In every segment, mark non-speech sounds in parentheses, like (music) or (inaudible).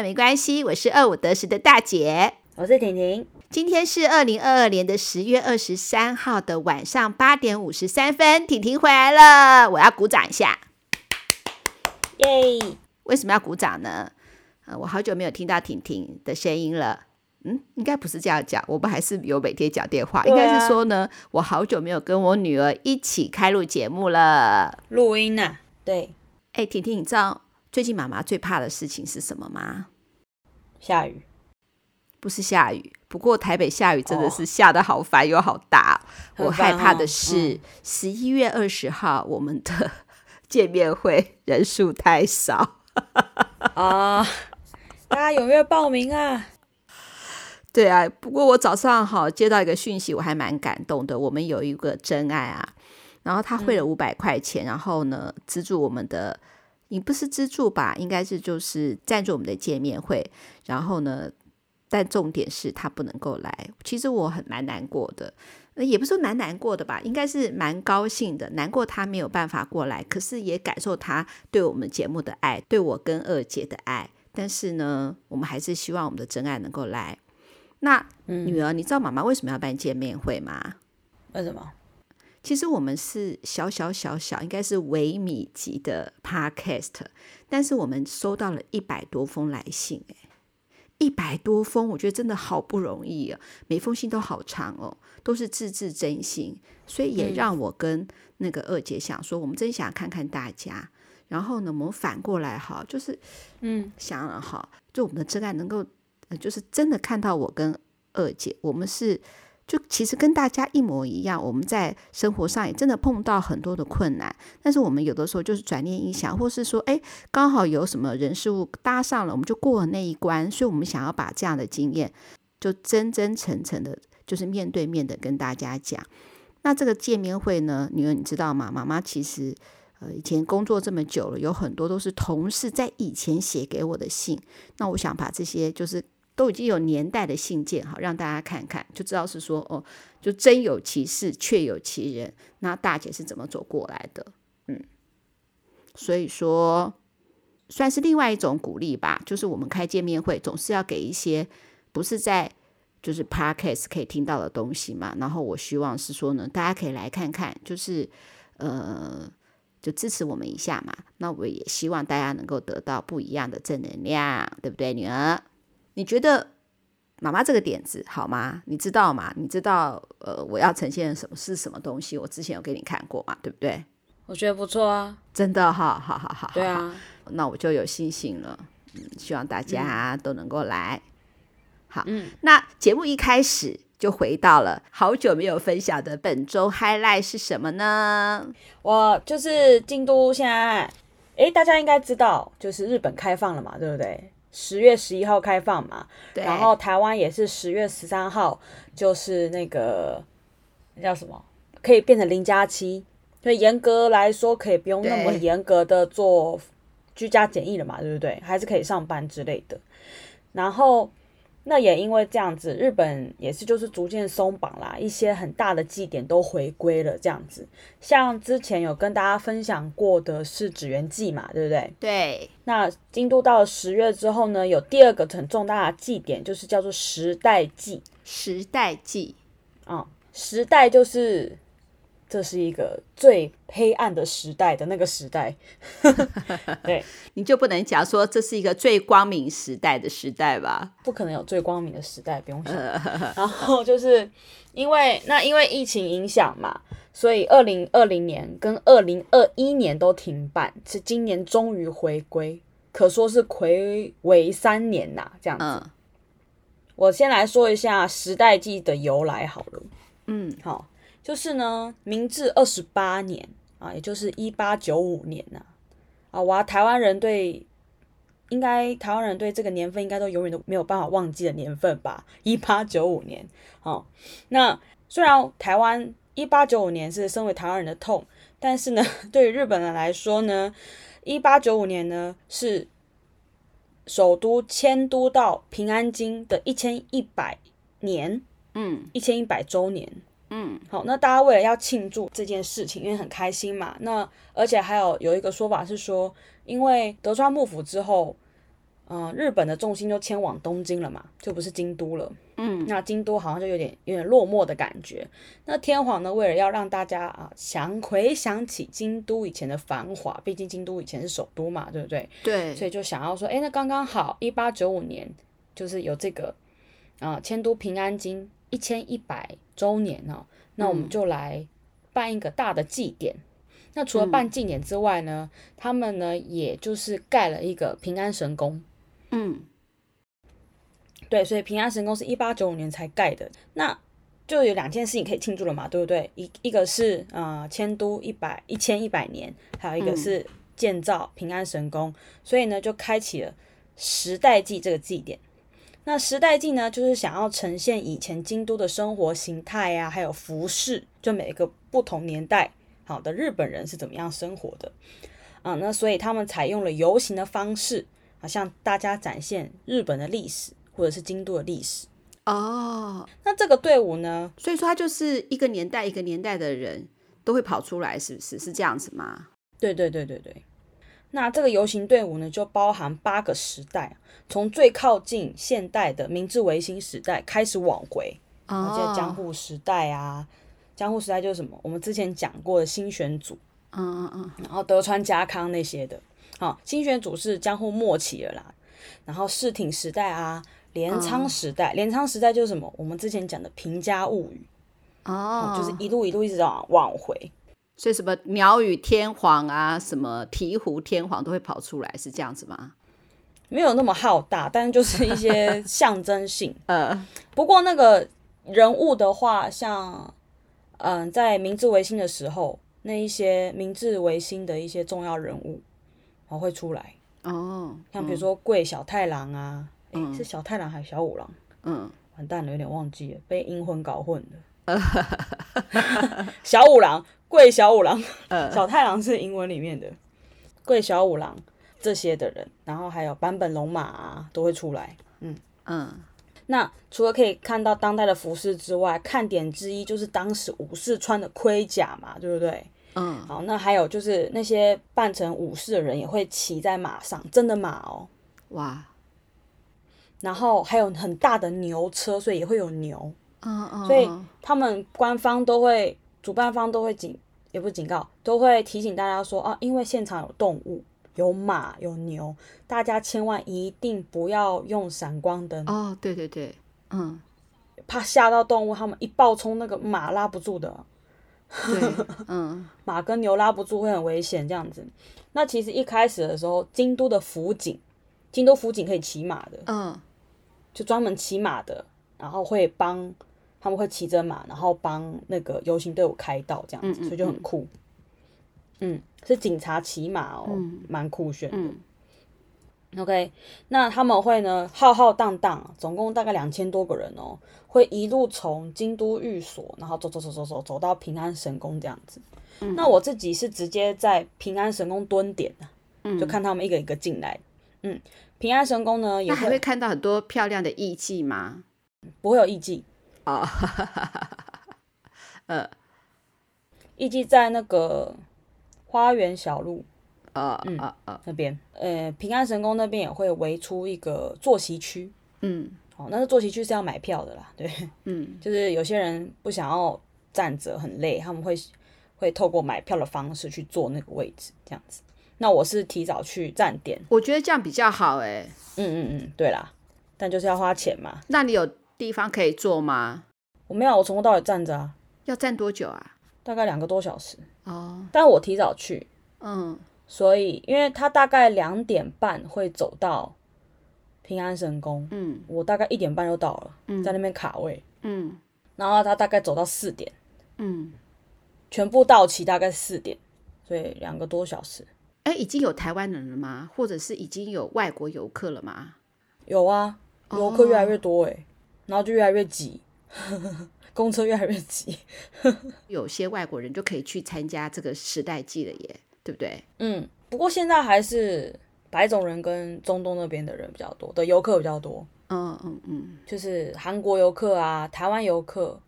没关系，我是二五得十的大姐，我是婷婷。今天是二零二二年的十月二十三号的晚上八点五十三分，婷婷回来了，我要鼓掌一下，耶！为什么要鼓掌呢？呃，我好久没有听到婷婷的声音了。嗯，应该不是这样讲，我们还是有每天讲电话。啊、应该是说呢，我好久没有跟我女儿一起开录节目了，录音呢、啊？对。哎，婷婷，你知道最近妈妈最怕的事情是什么吗？下雨。不是下雨，不过台北下雨真的是下得好烦又好大。哦、我害怕的是十一月二十号我们的 (laughs) 见面会人数太少。(laughs) 啊、哦，大家踊跃报名啊！对啊，不过我早上好接到一个讯息，我还蛮感动的。我们有一个真爱啊，然后他汇了五百块钱，嗯、然后呢资助我们的，你不是资助吧？应该是就是赞助我们的见面会。然后呢，但重点是他不能够来。其实我很蛮难过的，也不是说蛮难过的吧，应该是蛮高兴的。难过他没有办法过来，可是也感受他对我们节目的爱，对我跟二姐的爱。但是呢，我们还是希望我们的真爱能够来。那女儿，你知道妈妈为什么要办见面会吗？为什么？其实我们是小小小小，应该是微米级的 podcast，但是我们收到了一百多封来信，诶，一百多封，我觉得真的好不容易啊！每封信都好长哦，都是字字真心，所以也让我跟那个二姐想说，我们真想看看大家，然后呢，我们反过来哈，就是嗯，想了哈，就我们的真爱能够。就是真的看到我跟二姐，我们是就其实跟大家一模一样。我们在生活上也真的碰到很多的困难，但是我们有的时候就是转念一想，或是说，哎，刚好有什么人事物搭上了，我们就过了那一关。所以，我们想要把这样的经验，就真真诚诚的，就是面对面的跟大家讲。那这个见面会呢，女儿你知道吗？妈妈其实。呃，以前工作这么久了，有很多都是同事在以前写给我的信。那我想把这些就是都已经有年代的信件，哈，让大家看看，就知道是说哦，就真有其事，确有其人。那大姐是怎么走过来的？嗯，所以说算是另外一种鼓励吧。就是我们开见面会，总是要给一些不是在就是 Podcast 可以听到的东西嘛。然后我希望是说呢，大家可以来看看，就是呃。就支持我们一下嘛，那我也希望大家能够得到不一样的正能量，对不对，女儿？你觉得妈妈这个点子好吗？你知道吗？你知道呃，我要呈现什么是什么东西？我之前有给你看过嘛，对不对？我觉得不错啊，真的哈，好好好，对啊，那我就有信心了。嗯，希望大家都能够来。嗯、好，嗯，那节目一开始。就回到了好久没有分享的本周 highlight 是什么呢？我就是京都现在，哎，大家应该知道，就是日本开放了嘛，对不对？十月十一号开放嘛，对。然后台湾也是十月十三号，就是那个那叫什么，可以变成零加七，所以严格来说可以不用那么严格的做居家检疫了嘛，对，对不对？还是可以上班之类的。然后。那也因为这样子，日本也是就是逐渐松绑啦，一些很大的祭典都回归了这样子。像之前有跟大家分享过的是祇园祭嘛，对不对？对。那京都到了十月之后呢，有第二个很重大的祭典，就是叫做时代祭。时代祭，啊、嗯，时代就是。这是一个最黑暗的时代的那个时代，(laughs) 对，你就不能讲说这是一个最光明时代的时代吧？不可能有最光明的时代，不用想。(laughs) 然后就是因为那因为疫情影响嘛，所以二零二零年跟二零二一年都停办，是今年终于回归，可说是睽违三年呐，这样子。嗯。我先来说一下时代祭的由来好了。嗯，好。就是呢，明治二十八年啊，也就是一八九五年呐，啊，哇，台湾人对，应该台湾人对这个年份应该都永远都没有办法忘记的年份吧？一八九五年，哦，那虽然台湾一八九五年是身为台湾人的痛，但是呢，(laughs) 对于日本人来说呢，一八九五年呢是首都迁都到平安京的一千一百年，嗯，一千一百周年。嗯，好，那大家为了要庆祝这件事情，因为很开心嘛，那而且还有有一个说法是说，因为德川幕府之后，嗯、呃，日本的重心就迁往东京了嘛，就不是京都了。嗯，那京都好像就有点有点落寞的感觉。那天皇呢，为了要让大家啊想回想起京都以前的繁华，毕竟京都以前是首都嘛，对不对？对。所以就想要说，哎，那刚刚好，一八九五年就是有这个啊迁都平安京一千一百周年呢、哦，那我们就来办一个大的祭典。嗯、那除了办祭典之外呢，嗯、他们呢也就是盖了一个平安神宫。嗯。对，所以平安神宫是一八九五年才盖的，那就有两件事情可以庆祝了嘛，对不对？一一个是呃迁都一百一千一百年，还有一个是建造平安神宫，嗯、所以呢就开启了时代祭这个祭典。那时代祭呢，就是想要呈现以前京都的生活形态啊，还有服饰，就每一个不同年代好的日本人是怎么样生活的啊？那所以他们采用了游行的方式啊，向大家展现日本的历史。或者是京都的历史哦，那这个队伍呢？所以说，他就是一个年代一个年代的人都会跑出来，是不是？是这样子吗？对对对对对。那这个游行队伍呢，就包含八个时代，从最靠近现代的明治维新时代开始往回，然后就江户时代啊，江户时代就是什么？我们之前讲过的新选组，嗯嗯嗯，然后德川家康那些的，好，新选组是江户末期了啦，然后室町时代啊。镰仓时代，镰仓时代就是什么？我们之前讲的平家物语哦，就是一路一路一直往往回，所以什么鸟羽天皇啊，什么醍醐天皇都会跑出来，是这样子吗？没有那么浩大，但是就是一些象征性。(laughs) 呃，不过那个人物的话，像嗯、呃，在明治维新的时候，那一些明治维新的一些重要人物，哦会出来哦，像比如说桂小太郎啊。嗯、是小太郎还是小五郎？嗯，完蛋了，有点忘记了，被阴魂搞混了。(laughs) (laughs) 小五郎，桂小五郎，小太郎是英文里面的，桂小五郎这些的人，然后还有版本龙马啊，都会出来。嗯嗯，那除了可以看到当代的服饰之外，看点之一就是当时武士穿的盔甲嘛，对不对？嗯，好，那还有就是那些扮成武士的人也会骑在马上，真的马哦，哇。然后还有很大的牛车，所以也会有牛。嗯嗯。所以他们官方都会，主办方都会警，也不是警告，都会提醒大家说啊，因为现场有动物，有马，有牛，大家千万一定不要用闪光灯。哦，对对对，嗯，怕吓到动物，他们一暴冲，那个马拉不住的。对，嗯，(laughs) 马跟牛拉不住会很危险，这样子。那其实一开始的时候，京都的辅警，京都辅警可以骑马的。嗯。就专门骑马的，然后会帮他们会骑着马，然后帮那个游行队伍开道，这样子，所以就很酷。嗯，是警察骑马哦，嗯、蛮酷炫的。嗯、OK，那他们会呢浩浩荡荡，总共大概两千多个人哦，会一路从京都御所，然后走走走走走走到平安神宫这样子。嗯、那我自己是直接在平安神宫蹲点，嗯、就看他们一个一个进来。嗯。平安神宫呢，也会，还会看到很多漂亮的艺伎吗？不会有艺伎哦，呃，艺伎在那个花园小路，啊嗯呃呃那边，呃，平安神宫那边也会围出一个坐席区，嗯，哦，那个坐席区是要买票的啦，对，嗯，就是有些人不想要站着很累，他们会会透过买票的方式去坐那个位置，这样子。那我是提早去站点，我觉得这样比较好哎。嗯嗯嗯，对啦，但就是要花钱嘛。那你有地方可以坐吗？我没有，我从头到尾站着啊。要站多久啊？大概两个多小时。哦，但我提早去，嗯，所以因为他大概两点半会走到平安神宫，嗯，我大概一点半就到了，嗯，在那边卡位，嗯，然后他大概走到四点，嗯，全部到齐大概四点，所以两个多小时。哎，已经有台湾人了吗？或者是已经有外国游客了吗？有啊，游客越来越多哎，哦、然后就越来越挤，公车越来越挤。(laughs) 有些外国人就可以去参加这个时代祭了耶，对不对？嗯，不过现在还是白种人跟中东那边的人比较多，的游客比较多。嗯嗯嗯，就是韩国游客啊，台湾游客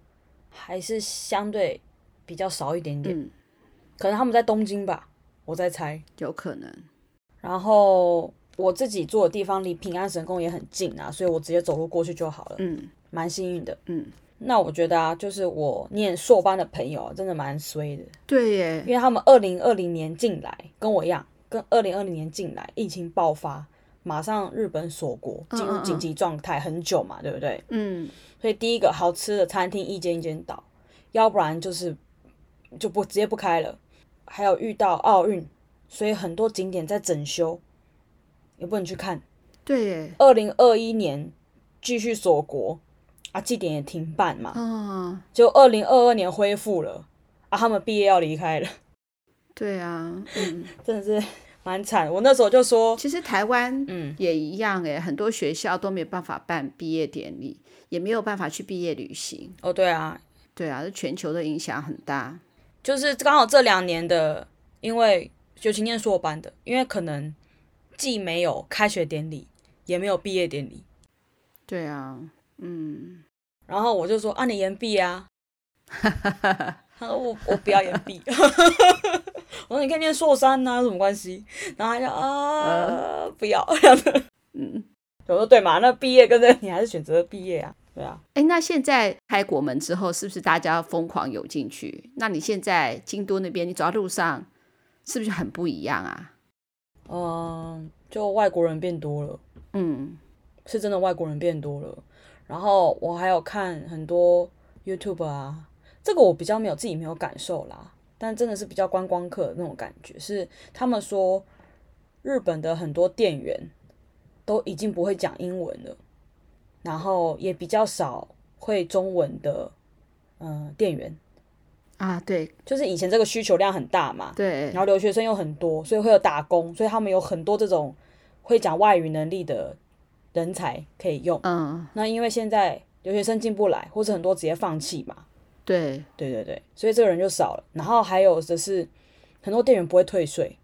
还是相对比较少一点点。嗯、可能他们在东京吧。我在猜，有可能。然后我自己住的地方离平安神宫也很近啊，所以我直接走路过去就好了。嗯，蛮幸运的。嗯，那我觉得啊，就是我念硕班的朋友真的蛮衰的。对耶，因为他们二零二零年进来，跟我一样，跟二零二零年进来，疫情爆发，马上日本锁国，进入紧急状态很久嘛，对不对？嗯，所以第一个好吃的餐厅一间一间倒，要不然就是就不直接不开了。还有遇到奥运，所以很多景点在整修。也不能去看，对耶。二零二一年继续锁国啊，祭典也停办嘛。嗯。就二零二二年恢复了啊，他们毕业要离开了。对啊，嗯，(laughs) 真的是蛮惨。我那时候就说，其实台湾嗯也一样诶，很多学校都没有办法办毕业典礼，也没有办法去毕业旅行。哦，对啊，对啊，这全球的影响很大。就是刚好这两年的，因为尤其念硕班的，因为可能。既没有开学典礼，也没有毕业典礼。对啊，嗯。然后我就说：“啊，你延毕啊？” (laughs) 他说：“我我不要延毕。(laughs) ”我说：“你可以念硕三呐，有什么关系？”然后他就啊，呃、不要 (laughs) 这样子。嗯，我说：“对嘛，那毕业跟着你还是选择毕业啊？”对啊。哎，那现在开国门之后，是不是大家疯狂涌进去？那你现在京都那边，你走在路上，是不是很不一样啊？嗯，就外国人变多了，嗯，是真的外国人变多了。然后我还有看很多 YouTube 啊，这个我比较没有自己没有感受啦，但真的是比较观光客的那种感觉，是他们说日本的很多店员都已经不会讲英文了，然后也比较少会中文的，嗯、呃，店员。啊，对，就是以前这个需求量很大嘛，对，然后留学生又很多，所以会有打工，所以他们有很多这种会讲外语能力的人才可以用。嗯，那因为现在留学生进不来，或者很多直接放弃嘛，对，对对对，所以这个人就少了。然后还有的是很多店员不会退税。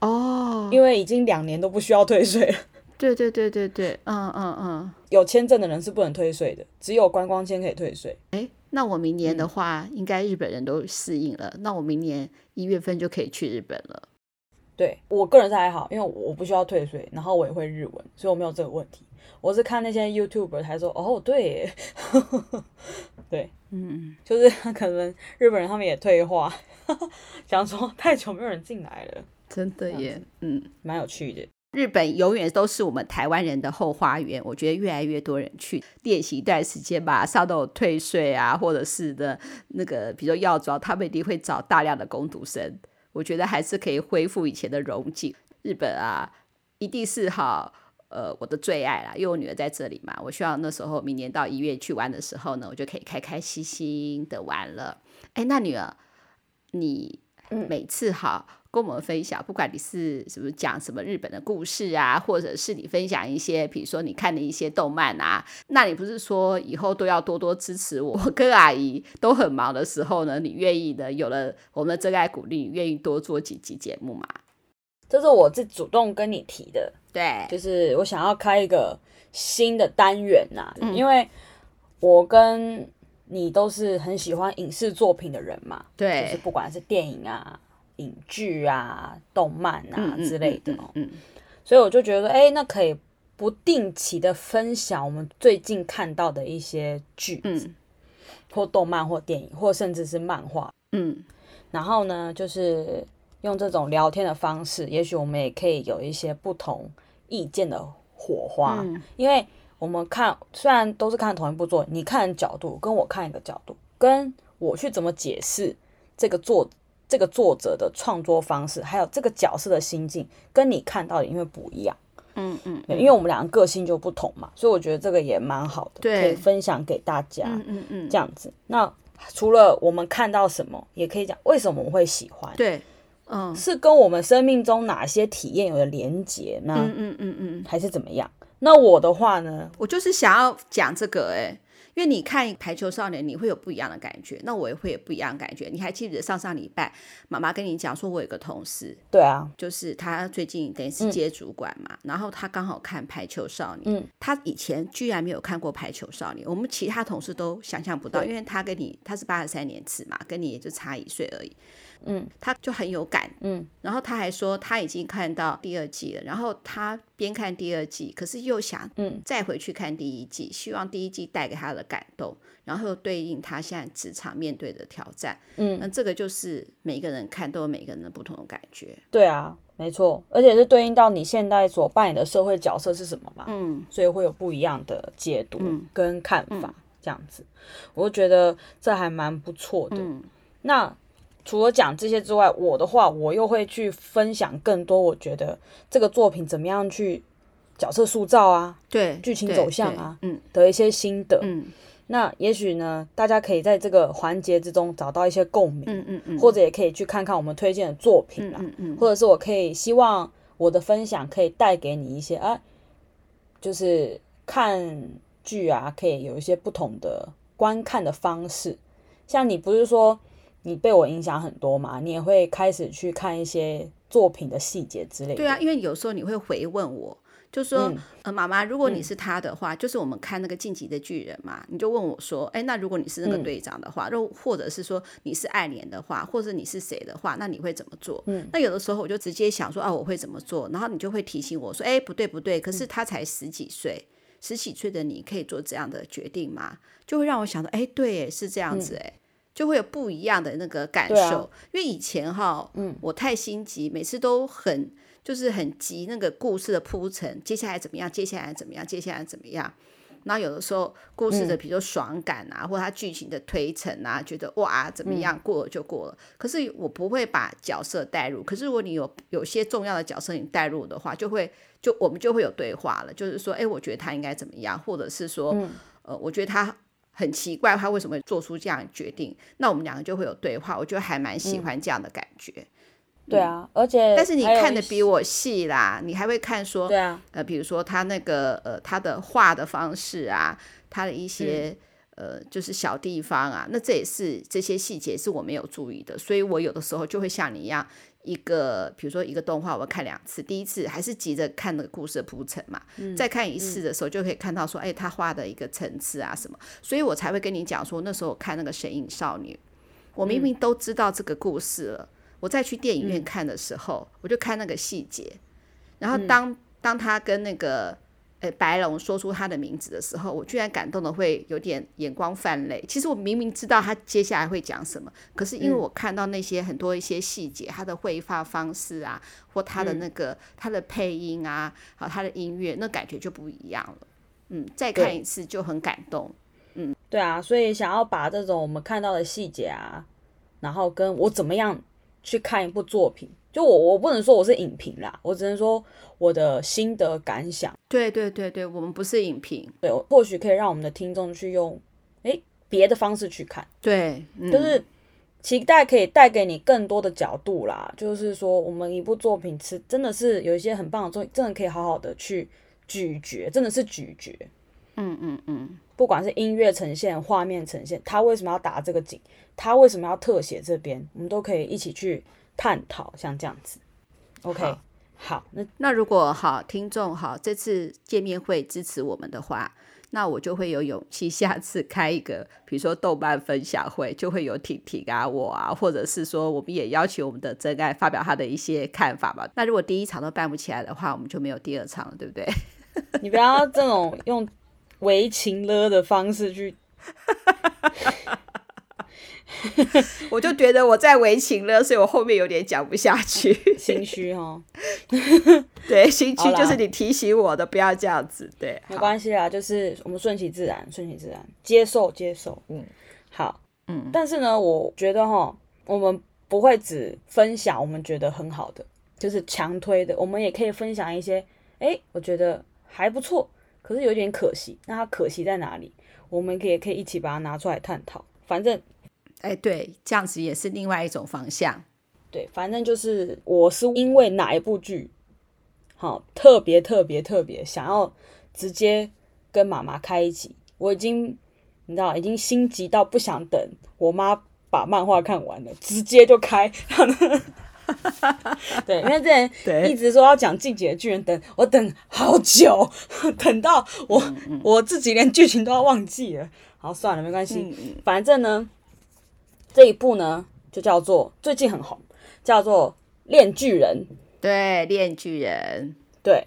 哦，因为已经两年都不需要退税了。对对对对对，嗯嗯嗯，有签证的人是不能退税的，只有观光签可以退税。哎。那我明年的话，嗯、应该日本人都适应了。那我明年一月份就可以去日本了。对，我个人是还好，因为我不需要退税，然后我也会日文，所以我没有这个问题。我是看那些 YouTuber 才说，哦，对，(laughs) 对，嗯，就是可能日本人他们也退化，(laughs) 想说太久没有人进来了，真的耶，嗯，蛮有趣的。日本永远都是我们台湾人的后花园，我觉得越来越多人去练习一段时间吧，马上都有退税啊，或者是的那个，比如说药妆，他们一定会找大量的工读生。我觉得还是可以恢复以前的荣景。日本啊，一定是好，呃，我的最爱啦，因为我女儿在这里嘛。我希望那时候明年到一月去玩的时候呢，我就可以开开心心的玩了。哎，那女儿，你每次哈。嗯跟我们分享，不管你是什么讲什么日本的故事啊，或者是你分享一些，比如说你看的一些动漫啊，那你不是说以后都要多多支持我？我跟阿姨都很忙的时候呢，你愿意的，有了我们的真爱鼓励，你愿意多做几集节目吗？这是我自主动跟你提的，对，就是我想要开一个新的单元呐、啊，嗯、因为我跟你都是很喜欢影视作品的人嘛，对，就是不管是电影啊。影剧啊、动漫啊之类的，嗯，所以我就觉得，哎、欸，那可以不定期的分享我们最近看到的一些剧，嗯，或动漫或电影，或甚至是漫画，嗯，然后呢，就是用这种聊天的方式，也许我们也可以有一些不同意见的火花，嗯、因为我们看虽然都是看同一部作品，你看的角度跟我看一个角度，跟我去怎么解释这个作。这个作者的创作方式，还有这个角色的心境，跟你看到的因为不一样，嗯嗯，因为我们两个个性就不同嘛，所以我觉得这个也蛮好的，对，可以分享给大家，嗯嗯嗯，这样子。那除了我们看到什么，也可以讲为什么我们会喜欢，对，嗯，是跟我们生命中哪些体验有了连结呢？嗯嗯嗯嗯，还是怎么样？那我的话呢，我就是想要讲这个，哎。因为你看《排球少年》，你会有不一样的感觉，那我也会有不一样的感觉。你还记得上上礼拜妈妈跟你讲说，我有个同事，对啊，就是他最近等于是接主管嘛，嗯、然后他刚好看《排球少年》，嗯，他以前居然没有看过《排球少年》，我们其他同事都想象不到，因为他跟你他是八十三年次嘛，跟你也就差一岁而已。嗯，他就很有感，嗯，然后他还说他已经看到第二季了，然后他边看第二季，可是又想，嗯，再回去看第一季，希望第一季带给他的感动，然后又对应他现在职场面对的挑战，嗯，那这个就是每个人看都有每个人的不同的感觉，对啊，没错，而且是对应到你现在所扮演的社会角色是什么嘛，嗯，所以会有不一样的解读跟看法，嗯，这样子，我觉得这还蛮不错的，嗯，那。除了讲这些之外，我的话，我又会去分享更多。我觉得这个作品怎么样去角色塑造啊，对，剧情走向啊，嗯，的一些心得。嗯，那也许呢，大家可以在这个环节之中找到一些共鸣，嗯嗯嗯，或者也可以去看看我们推荐的作品啊，嗯嗯，或者是我可以希望我的分享可以带给你一些啊，就是看剧啊，可以有一些不同的观看的方式。像你不是说。你被我影响很多嘛？你也会开始去看一些作品的细节之类的。对啊，因为有时候你会回问我，就说：“嗯、呃，妈妈，如果你是他的话，嗯、就是我们看那个《晋级的巨人》嘛，你就问我说：‘哎，那如果你是那个队长的话，嗯、或者是说你是爱莲的话，或者你是谁的话，那你会怎么做？’嗯，那有的时候我就直接想说：‘啊，我会怎么做？’然后你就会提醒我说：‘哎，不对不对，可是他才十几岁，嗯、十几岁的你可以做这样的决定吗？’就会让我想到：‘哎，对，是这样子。’哎。就会有不一样的那个感受，啊、因为以前哈，嗯，我太心急，每次都很就是很急那个故事的铺陈，接下来怎么样？接下来怎么样？接下来怎么样？然后有的时候故事的比如说爽感啊，嗯、或者它剧情的推陈啊，觉得哇怎么样？过了就过了。嗯、可是我不会把角色带入。可是如果你有有些重要的角色你带入的话，就会就我们就会有对话了，就是说，哎，我觉得他应该怎么样，或者是说，嗯、呃，我觉得他。很奇怪，他为什么会做出这样的决定？那我们两个就会有对话，我觉得还蛮喜欢这样的感觉。对啊，而且但是你看的比我细啦，你还会看说，对啊，呃，比如说他那个呃他的画的方式啊，他的一些、嗯、呃就是小地方啊，那这也是这些细节是我没有注意的，所以我有的时候就会像你一样。一个，比如说一个动画，我要看两次。第一次还是急着看那个故事的铺陈嘛，嗯、再看一次的时候，就可以看到说，哎、嗯，他画的一个层次啊什么，所以我才会跟你讲说，那时候我看那个《神隐少女》，我明明都知道这个故事了，嗯、我再去电影院看的时候，嗯、我就看那个细节，然后当、嗯、当他跟那个。诶，白龙说出他的名字的时候，我居然感动的会有点眼光泛泪。其实我明明知道他接下来会讲什么，可是因为我看到那些很多一些细节，他的绘画方式啊，或他的那个他的配音啊，好他的音乐，那感觉就不一样了。嗯，再看一次就很感动。嗯，对啊，所以想要把这种我们看到的细节啊，然后跟我怎么样去看一部作品。就我，我不能说我是影评啦，我只能说我的心得感想。对对对对，我们不是影评，对，或许可以让我们的听众去用诶别的方式去看，对，嗯、就是期待可以带给你更多的角度啦。就是说，我们一部作品是真的是有一些很棒的作品，真的可以好好的去咀嚼，真的是咀嚼。嗯嗯嗯，不管是音乐呈现、画面呈现，他为什么要打这个景，他为什么要特写这边，我们都可以一起去。探讨像这样子，OK，好，好，那那如果好听众好这次见面会支持我们的话，那我就会有勇气下次开一个，比如说豆瓣分享会，就会有婷婷啊我啊，或者是说我们也邀请我们的真爱发表他的一些看法吧。那如果第一场都办不起来的话，我们就没有第二场了，对不对？(laughs) 你不要这种用 (laughs) 为情勒的方式去。(laughs) 我就觉得我在为情了，所以我后面有点讲不下去，心虚哈。(laughs) 对，心虚就是你提醒我的，不要这样子。对，没关系啦，就是我们顺其自然，顺其自然，接受接受。嗯，好，嗯。但是呢，我觉得哈，我们不会只分享我们觉得很好的，就是强推的，我们也可以分享一些，哎、欸，我觉得还不错，可是有点可惜。那它可惜在哪里？我们可以可以一起把它拿出来探讨。反正。哎，对，这样子也是另外一种方向。对，反正就是我是因为哪一部剧，好特别特别特别想要直接跟妈妈开一集，我已经你知道，已经心急到不想等我妈把漫画看完了，直接就开。(laughs) 对，因为之前 (laughs) 一直说要讲《进击的巨人》，等我等好久，(laughs) 等到我嗯嗯我自己连剧情都要忘记了。好，算了，没关系，反正呢，这一部呢就叫做最近很红，叫做《链锯人》。对，《链锯人》对。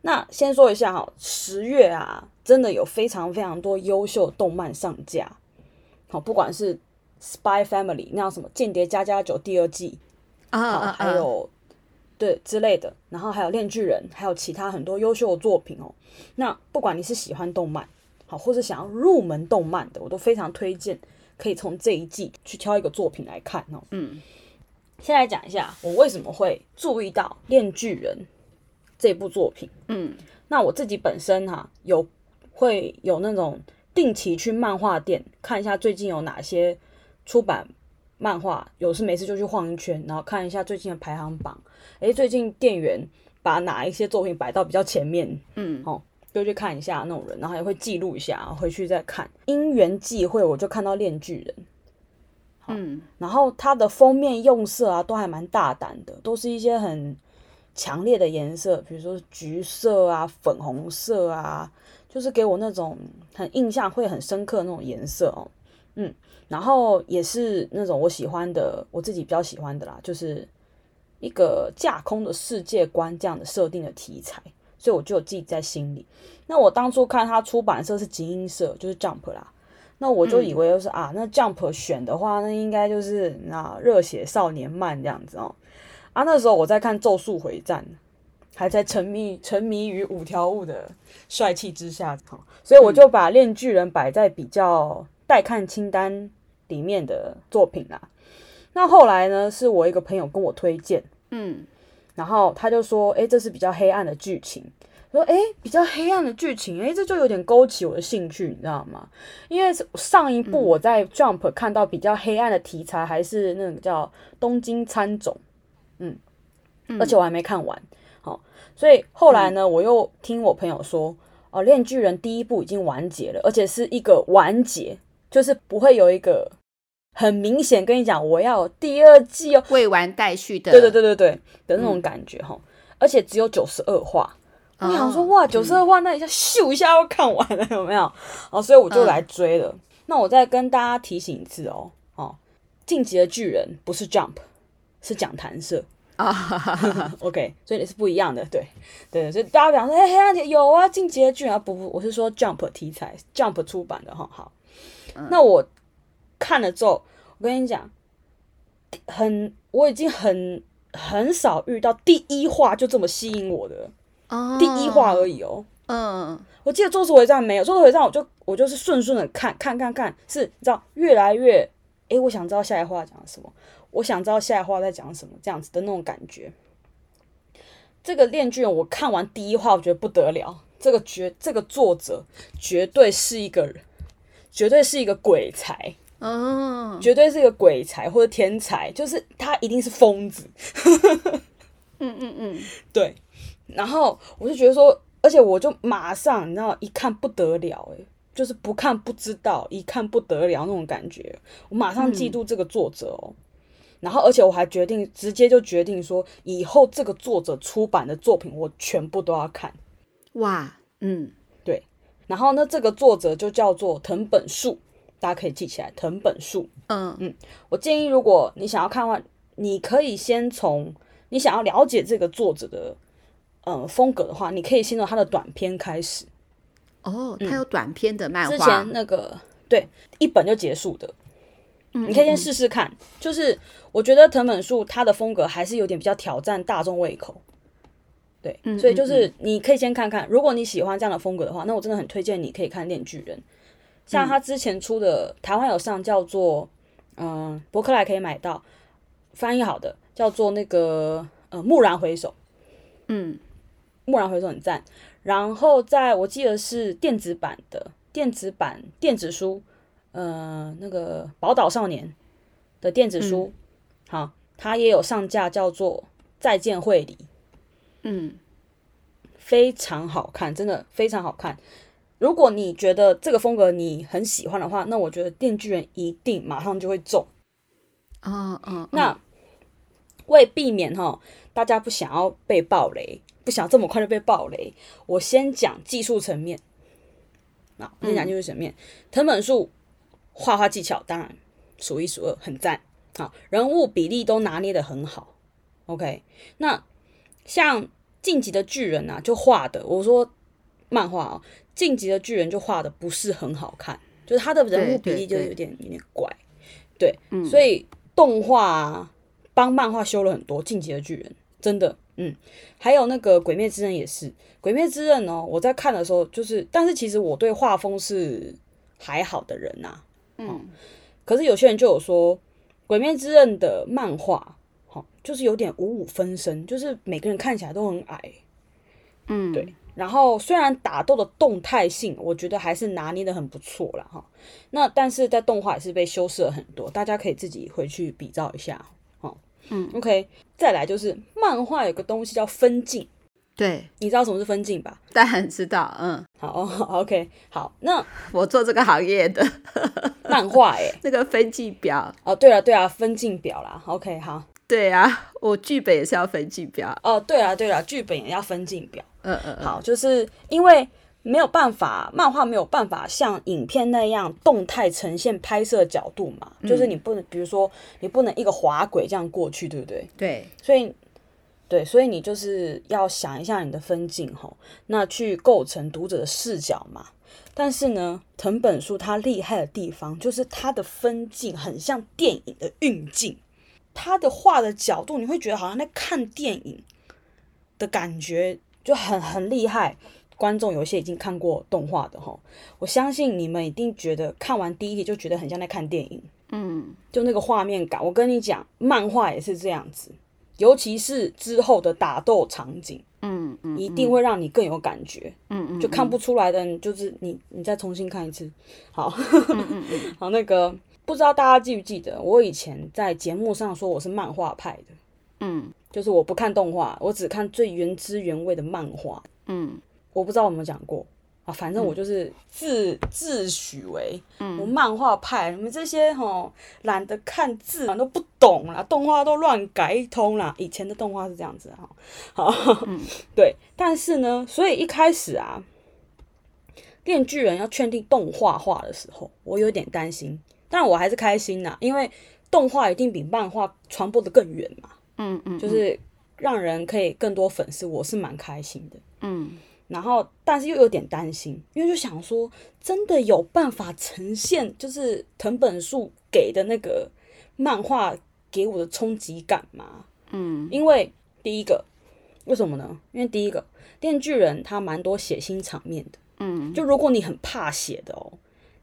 那先说一下哈，十月啊，真的有非常非常多优秀动漫上架。好，不管是《Spy Family》那样什么《间谍加加九》第二季啊，啊，还有对之类的，然后还有《链巨人》，还有其他很多优秀的作品哦。那不管你是喜欢动漫，好，或是想要入门动漫的，我都非常推荐可以从这一季去挑一个作品来看哦。嗯，先来讲一下我为什么会注意到《链锯人》。这部作品，嗯，那我自己本身哈、啊、有会有那种定期去漫画店看一下最近有哪些出版漫画，有事没事就去晃一圈，然后看一下最近的排行榜。诶，最近店员把哪一些作品摆到比较前面，嗯，哦，就去看一下那种人，然后也会记录一下，回去再看。因缘际会，我就看到《链巨人》，嗯，然后它的封面用色啊都还蛮大胆的，都是一些很。强烈的颜色，比如说橘色啊、粉红色啊，就是给我那种很印象会很深刻的那种颜色哦。嗯，然后也是那种我喜欢的，我自己比较喜欢的啦，就是一个架空的世界观这样的设定的题材，所以我就有记在心里。那我当初看他出版社是集英社，就是 Jump 啦，那我就以为就是、嗯、啊，那 Jump 选的话，那应该就是那热血少年漫这样子哦。啊，那时候我在看《咒术回战》，还在沉迷沉迷于五条悟的帅气之下，所以我就把《链巨人》摆在比较待看清单里面的作品啦。那后来呢，是我一个朋友跟我推荐，嗯，然后他就说：“哎，这是比较黑暗的剧情。”说：“哎，比较黑暗的剧情，哎，这就有点勾起我的兴趣，你知道吗？因为上一部我在 Jump 看到比较黑暗的题材，还是那个叫《东京喰种》。”嗯，而且我还没看完，好、所以后来呢，我又听我朋友说，哦，《链锯人》第一部已经完结了，而且是一个完结，就是不会有一个很明显跟你讲我要有第二季哦，未完待续的，对对对对对的那种感觉哈、嗯，而且只有九十二话，我想说哇，九十二话那一下咻一下要看完了，有没有？哦，所以我就来追了。嗯、那我再跟大家提醒一次哦，哦，《进击的巨人》不是 Jump。是讲谈社。啊，(laughs) OK，所以你是不一样的，对。对，所以大家讲说，哎，黑暗有啊，进击的巨人啊，不不，我是说 Jump 题材，Jump 出版的哈，好，那我看了之后，我跟你讲，很，我已经很很少遇到第一话就这么吸引我的，第一话而已哦，嗯，我记得《咒术回战》没有，《咒术回战》我就我就是顺顺的看，看看看，是，你知道，越来越，哎，我想知道下一话讲什么。我想知道下一话在讲什么，这样子的那种感觉。这个恋剧人我看完第一话，我觉得不得了。这个绝，这个作者绝对是一个人，绝对是一个鬼才，嗯，绝对是一个鬼才或者天才，就是他一定是疯子。(laughs) 嗯嗯嗯，对。然后我就觉得说，而且我就马上，你知道，一看不得了，诶，就是不看不知道，一看不得了那种感觉。我马上嫉妒这个作者哦。嗯然后，而且我还决定直接就决定说，以后这个作者出版的作品，我全部都要看。哇，嗯，对。然后呢，这个作者就叫做藤本树，大家可以记起来，藤本树。嗯。嗯，我建议，如果你想要看的话，你可以先从你想要了解这个作者的呃风格的话，你可以先从他的短篇开始。哦，他有短篇的漫画，之前那个对，一本就结束的。嗯你可以先试试看，就是我觉得藤本树他的风格还是有点比较挑战大众胃口，对，所以就是你可以先看看，如果你喜欢这样的风格的话，那我真的很推荐你可以看《恋巨人》，像他之前出的台湾有上叫做嗯，博客来可以买到翻译好的叫做那个呃蓦然回首，嗯，蓦然回首很赞，然后在我记得是电子版的电子版电子书。呃，那个宝岛少年的电子书，嗯、好，它也有上架，叫做《再见绘里》，嗯，非常好看，真的非常好看。如果你觉得这个风格你很喜欢的话，那我觉得《电锯人》一定马上就会中。嗯嗯，那为避免哈大家不想要被暴雷，不想这么快就被暴雷，我先讲技术层面。那先讲技术层面，藤本树画画技巧当然数一数二，很赞。好，人物比例都拿捏的很好。OK，那像《晋级的巨人》啊，就画的，我说漫画啊，《进击的巨人》就画的不是很好看，就是他的人物比例就有点有点怪。对，对，所以动画啊，帮漫画修了很多，《进击的巨人》真的，嗯，还有那个《鬼灭之刃》也是，《鬼灭之刃》哦，我在看的时候就是，但是其实我对画风是还好的人呐、啊，嗯，可是有些人就有说。《鬼灭之刃》的漫画，好，就是有点五五分身，就是每个人看起来都很矮，嗯，对。然后虽然打斗的动态性，我觉得还是拿捏的很不错了。哈。那但是在动画也是被修饰了很多，大家可以自己回去比照一下，好，嗯，OK。再来就是漫画有个东西叫分镜。对，你知道什么是分镜吧？当然知道，嗯，好，OK，好，那我做这个行业的漫画，哎，(laughs) 那个分镜表，哦，对了，对啊，分镜表啦，OK，好，对啊，我剧本也是要分镜表，哦，对啊，对啊，剧本也要分镜表，嗯嗯，好，就是因为没有办法，漫画没有办法像影片那样动态呈现拍摄角度嘛，嗯、就是你不能，比如说你不能一个滑轨这样过去，对不对？对，所以。对，所以你就是要想一下你的分镜吼，那去构成读者的视角嘛。但是呢，藤本树他厉害的地方就是他的分镜很像电影的运镜，他的画的角度你会觉得好像在看电影的感觉，就很很厉害。观众有一些已经看过动画的哈，我相信你们一定觉得看完第一集就觉得很像在看电影，嗯，就那个画面感。我跟你讲，漫画也是这样子。尤其是之后的打斗场景，嗯嗯，一定会让你更有感觉，嗯嗯，就看不出来的，就是你你再重新看一次，好，嗯嗯嗯，(laughs) 好，那个不知道大家记不记得，我以前在节目上说我是漫画派的，嗯，就是我不看动画，我只看最原汁原味的漫画，嗯，我不知道我有没有讲过。啊，反正我就是自、嗯、自诩为我漫画派，你们这些吼懒得看字都不懂啦，动画都乱改一通啦。以前的动画是这样子哈，(laughs) 好，嗯、(laughs) 对。但是呢，所以一开始啊，电锯人要确定动画化的时候，我有点担心，但我还是开心呐，因为动画一定比漫画传播的更远嘛。嗯嗯，就是让人可以更多粉丝，我是蛮开心的。嗯。然后，但是又有点担心，因为就想说，真的有办法呈现，就是藤本树给的那个漫画给我的冲击感吗？嗯，因为第一个，为什么呢？因为第一个，电锯人他蛮多血腥场面的，嗯，就如果你很怕血的哦，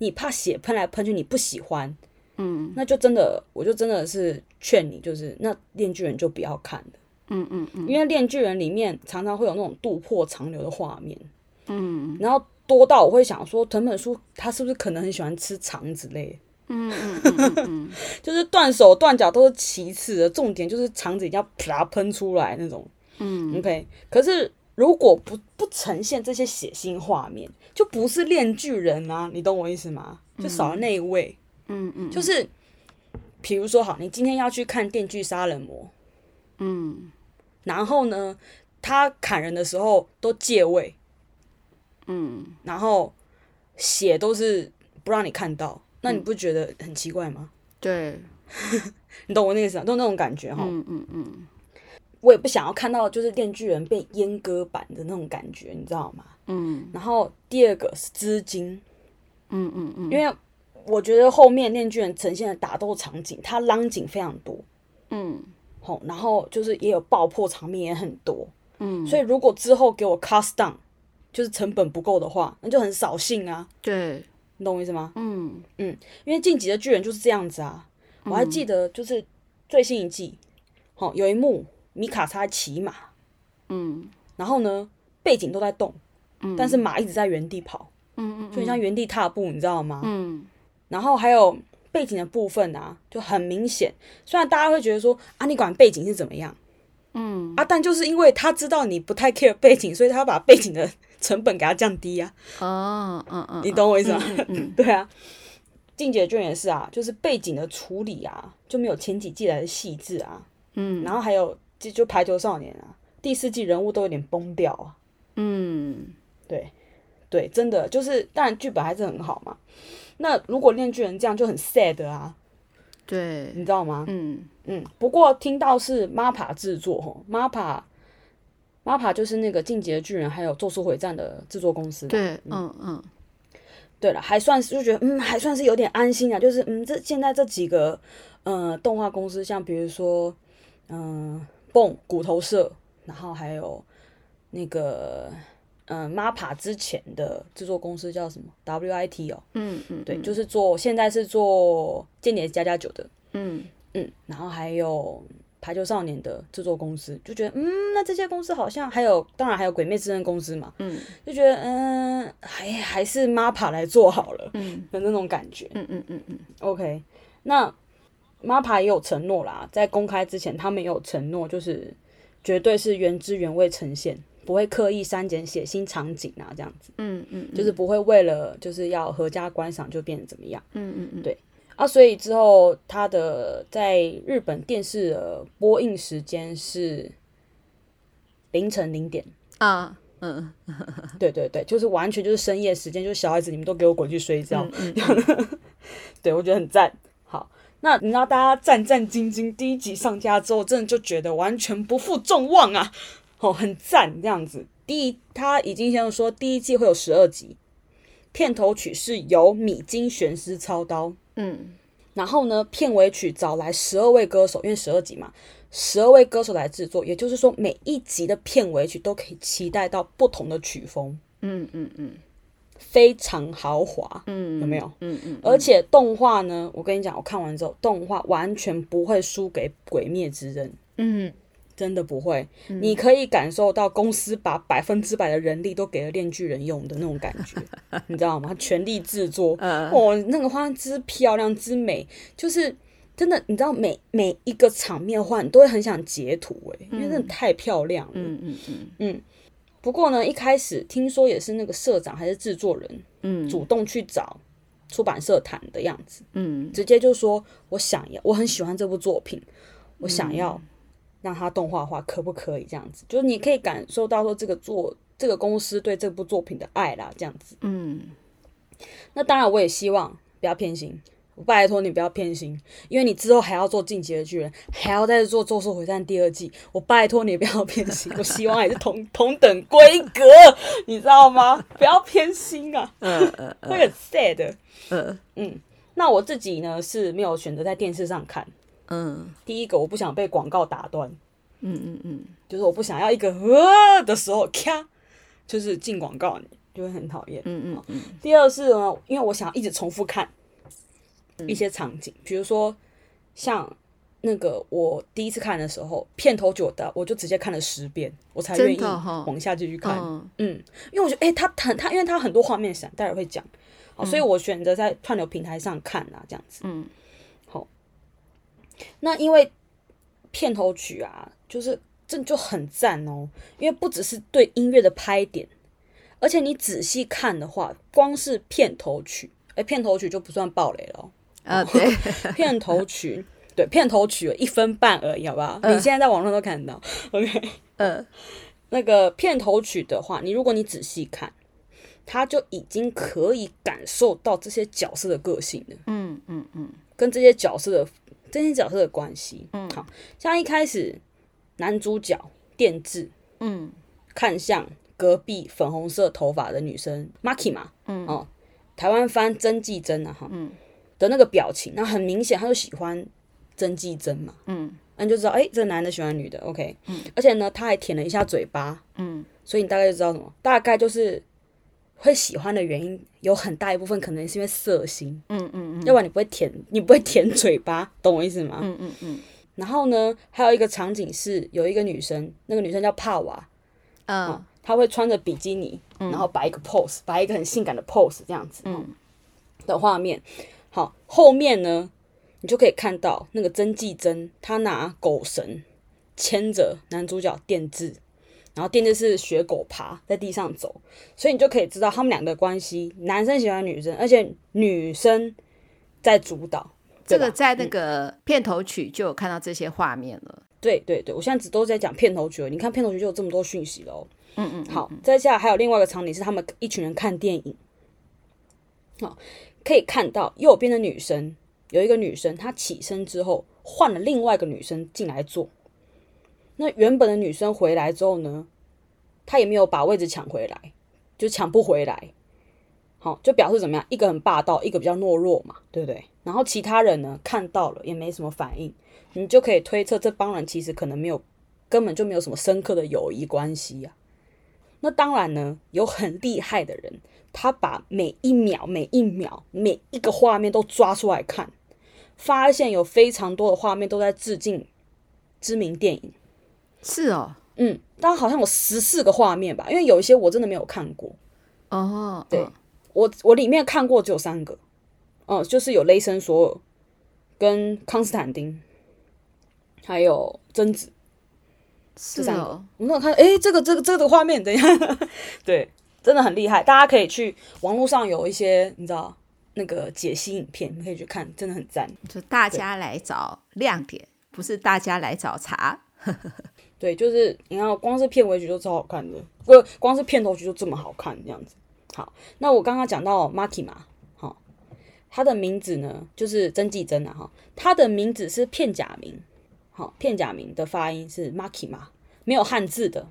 你怕血喷来喷去，你不喜欢，嗯，那就真的，我就真的是劝你，就是那电锯人就不要看了。嗯嗯嗯，因为《链锯人》里面常常会有那种肚破肠流的画面，嗯，然后多到我会想说，藤本树他是不是可能很喜欢吃肠子类的？嗯嗯嗯嗯，(laughs) 就是断手断脚都是其次的，重点就是肠子一定要啪喷出来那种。嗯，OK。可是如果不不呈现这些血腥画面，就不是《链锯人》啊，你懂我意思吗？就少了那一位。嗯嗯，就是比如说，好，你今天要去看《电锯杀人魔》，嗯。然后呢，他砍人的时候都借位，嗯，然后血都是不让你看到，那你不觉得很奇怪吗？对，(laughs) 你懂我那个意思啊？都那种感觉哈。嗯嗯嗯，我也不想要看到就是电锯人被阉割版的那种感觉，你知道吗？嗯。然后第二个是资金，嗯嗯嗯，因为我觉得后面电锯人呈现的打斗场景，它浪景非常多。嗯。好然后就是也有爆破场面也很多，嗯，所以如果之后给我 cost down，就是成本不够的话，那就很扫兴啊。对，你懂我意思吗？嗯嗯，因为晋级的巨人就是这样子啊。我还记得就是最新一季，好、嗯、有一幕米卡莎骑马，嗯，然后呢背景都在动，嗯，但是马一直在原地跑，嗯嗯，就很像原地踏步，你知道吗？嗯，然后还有。背景的部分啊，就很明显。虽然大家会觉得说啊，你管背景是怎么样，嗯啊，但就是因为他知道你不太 care 背景，所以他把背景的成本给它降低啊。哦，嗯嗯，你懂我意思吗？嗯嗯、(laughs) 对啊，进击的巨人也是啊，就是背景的处理啊，就没有前几季来的细致啊。嗯，然后还有就就排球少年啊，第四季人物都有点崩掉啊。嗯，对，对，真的就是，当然剧本还是很好嘛。那如果练巨人这样就很 sad 啊。对，你知道吗？嗯嗯。不过听到是 MAPPA 制作吼，MAPPA MAPPA 就是那个《进击的巨人》还有《咒术回战》的制作公司。对，嗯嗯。对了，还算是就觉得嗯，还算是有点安心啊。就是嗯，这现在这几个呃动画公司，像比如说嗯，蹦骨头社，然后还有那个。嗯，MAPPA 之前的制作公司叫什么？WIT 哦，嗯嗯，对，就是做现在是做《间谍加加酒》的，嗯嗯，然后还有《排球少年》的制作公司，就觉得嗯，那这些公司好像还有，当然还有《鬼灭之刃》公司嘛，嗯，就觉得嗯，还还是 MAPPA 来做好了，嗯的那种感觉，嗯嗯嗯嗯，OK，那 MAPPA 也有承诺啦，在公开之前，他们也有承诺，就是绝对是原汁原味呈现。不会刻意删减血腥场景啊，这样子，嗯嗯，就是不会为了就是要合家观赏就变得怎么样，嗯嗯嗯，对。啊，所以之后他的在日本电视的播映时间是凌晨零点。啊，嗯，对对对，就是完全就是深夜时间，就是小孩子你们都给我滚去睡觉，嗯嗯、(laughs) 对我觉得很赞。好，那你知道大家战战兢兢，第一集上架之后，真的就觉得完全不负众望啊。哦，很赞这样子。第一，他已经先说第一季会有十二集，片头曲是由米津玄师操刀，嗯，然后呢，片尾曲找来十二位歌手，因为十二集嘛，十二位歌手来制作，也就是说每一集的片尾曲都可以期待到不同的曲风，嗯嗯嗯，非常豪华，嗯，有没有？嗯嗯，而且动画呢，我跟你讲，我看完之后，动画完全不会输给《鬼灭之刃》，嗯。真的不会，嗯、你可以感受到公司把百分之百的人力都给了炼巨人用的那种感觉，(laughs) 你知道吗？全力制作，呃、哦，那个画之漂亮之美，就是真的，你知道每每一个场面画，你都会很想截图哎，因为真的太漂亮了。嗯嗯嗯嗯。不过呢，一开始听说也是那个社长还是制作人，嗯，主动去找出版社谈的样子，嗯，直接就说我想要，我很喜欢这部作品，我想要。嗯让它动画化可不可以这样子？就是你可以感受到说这个作这个公司对这部作品的爱啦，这样子。嗯，那当然我也希望不要偏心，我拜托你不要偏心，因为你之后还要做进击的巨人，还要再做咒术回战第二季，我拜托你不要偏心，我希望也是同 (laughs) 同等规格，你知道吗？不要偏心啊，嗯嗯，会很 sad。嗯嗯，那我自己呢是没有选择在电视上看。嗯，第一个我不想被广告打断，嗯嗯嗯，就是我不想要一个呃的时候咔，就是进广告，你就会很讨厌。嗯嗯嗯。第二是呢，因为我想要一直重复看一些场景，比如说像那个我第一次看的时候，片头就的，我就直接看了十遍，我才愿意往下继续看。嗯，因为我觉得，哎，他很他，因为他很多画面想，待会会讲，好，所以我选择在串流平台上看啊，这样子。嗯。好那因为片头曲啊，就是这就很赞哦。因为不只是对音乐的拍点，而且你仔细看的话，光是片头曲，哎，片头曲就不算暴雷了哦。啊，对，(laughs) 片头曲，对，片头曲一分半而已，好不好？呃、你现在在网上都看得到。(laughs) OK，呃，那个片头曲的话，你如果你仔细看，他就已经可以感受到这些角色的个性了。嗯嗯嗯，跟这些角色的。这些角色的关系，嗯，好像一开始男主角电治，嗯，看向隔壁粉红色头发的女生 Maki 嘛，嗯，哦，台湾翻曾纪真啊，哈，嗯，的那个表情，那很明显他就喜欢曾纪真嘛，嗯，那你就知道，哎，这个男的喜欢女的，OK，嗯，而且呢，他还舔了一下嘴巴，嗯，所以你大概就知道什么，大概就是。会喜欢的原因有很大一部分可能是因为色心，嗯嗯嗯，要不然你不会舔，你不会舔嘴巴，懂我意思吗？嗯嗯嗯。然后呢，还有一个场景是有一个女生，那个女生叫帕瓦，嗯，她会穿着比基尼，然后摆一个 pose，摆一个很性感的 pose，这样子，嗯，的画面。好，后面呢，你就可以看到那个曾纪真，他拿狗绳牵着男主角电治，然后电治是学狗爬在地上走，所以你就可以知道他们两个关系，男生喜欢女生，而且女生在主导。这个在那个片头曲就有看到这些画面了。嗯、对对对，我现在只都在讲片头曲了。你看片头曲就有这么多讯息了哦。嗯，嗯嗯。好，接下来还有另外一个场景是他们一群人看电影。好，可以看到右边的女生有一个女生，她起身之后换了另外一个女生进来坐。那原本的女生回来之后呢，她也没有把位置抢回来，就抢不回来。好，就表示怎么样？一个很霸道，一个比较懦弱嘛，对不对？然后其他人呢，看到了也没什么反应，你就可以推测这帮人其实可能没有，根本就没有什么深刻的友谊关系呀。那当然呢，有很厉害的人，他把每一秒、每一秒、每一个画面都抓出来看，发现有非常多的画面都在致敬知名电影。是哦，嗯，当然好像有十四个画面吧，因为有一些我真的没有看过。哦，对。我我里面看过只有三个，哦，就是有雷神索尔，跟康斯坦丁，还有贞子，是哦。我那看，哎，这个这个这个画面，等一下，(laughs) 对，真的很厉害。大家可以去网络上有一些你知道那个解析影片，你可以去看，真的很赞。就大家来找亮点，不是大家来找茬。(laughs) 对，就是你看，光是片尾曲就超好看的，不，光是片头曲就这么好看，这样子。好，那我刚刚讲到 Makima，好，他的名字呢就是曾纪珍啊，哈，他的名字是片假名，好，片假名的发音是 Makima，没有汉字的。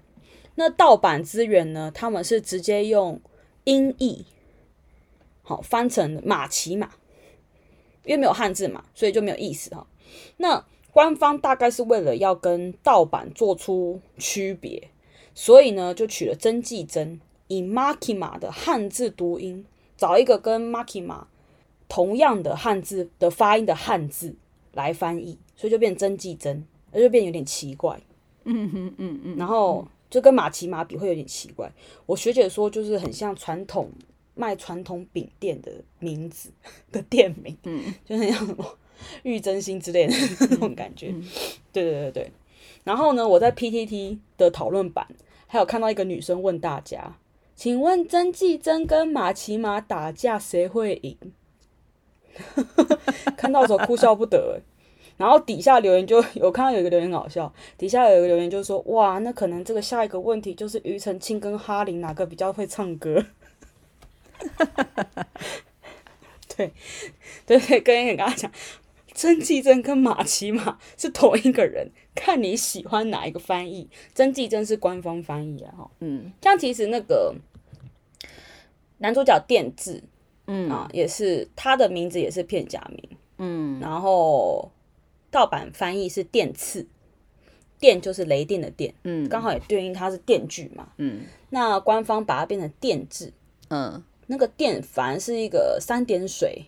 那盗版资源呢，他们是直接用音译，好，翻成马奇马，因为没有汉字嘛，所以就没有意思哈。那官方大概是为了要跟盗版做出区别，所以呢就取了曾纪珍。以 Makima 的汉字读音，找一个跟 Makima 同样的汉字的发音的汉字来翻译，所以就变曾纪珍，而就变有点奇怪。嗯哼嗯嗯。然后就跟马奇马比会有点奇怪。我学姐说就是很像传统卖传统饼店的名字的店名，嗯，就很像什么玉珍心之类的那种感觉。对对对对。然后呢，我在 PTT 的讨论版还有看到一个女生问大家。请问曾纪珍跟马奇马打架谁会赢？(laughs) 看到时候哭笑不得。然后底下留言就有看到有一个留言很好笑，底下有一个留言就说：哇，那可能这个下一个问题就是庾澄庆跟哈林哪个比较会唱歌？(laughs) 对对对，跟跟大家讲，曾纪珍跟马奇马是同一个人，看你喜欢哪一个翻译。曾纪珍是官方翻译啊，哈，嗯，像其实那个。男主角电治，嗯啊，也是他的名字也是片假名，嗯，然后盗版翻译是电刺，电就是雷电的电，嗯，刚好也对应它是电锯嘛，嗯，那官方把它变成电字，嗯，那个电反而是一个三点水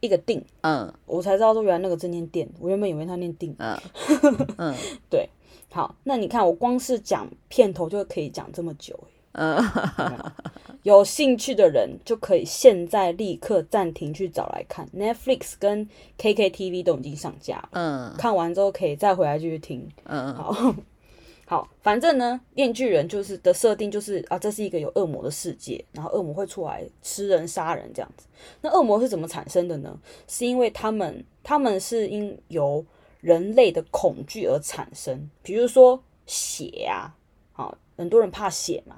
一个定，嗯，我才知道说原来那个字念电，我原本以为它念定，嗯，(laughs) 嗯，对，好，那你看我光是讲片头就可以讲这么久，嗯。(laughs) 有兴趣的人就可以现在立刻暂停去找来看，Netflix 跟 KKTV 都已经上架了。嗯，看完之后可以再回来继续听。嗯，好，(laughs) 好，反正呢，《面具人》就是的设定就是啊，这是一个有恶魔的世界，然后恶魔会出来吃人、杀人这样子。那恶魔是怎么产生的呢？是因为他们他们是因由人类的恐惧而产生，比如说血啊，好，很多人怕血嘛。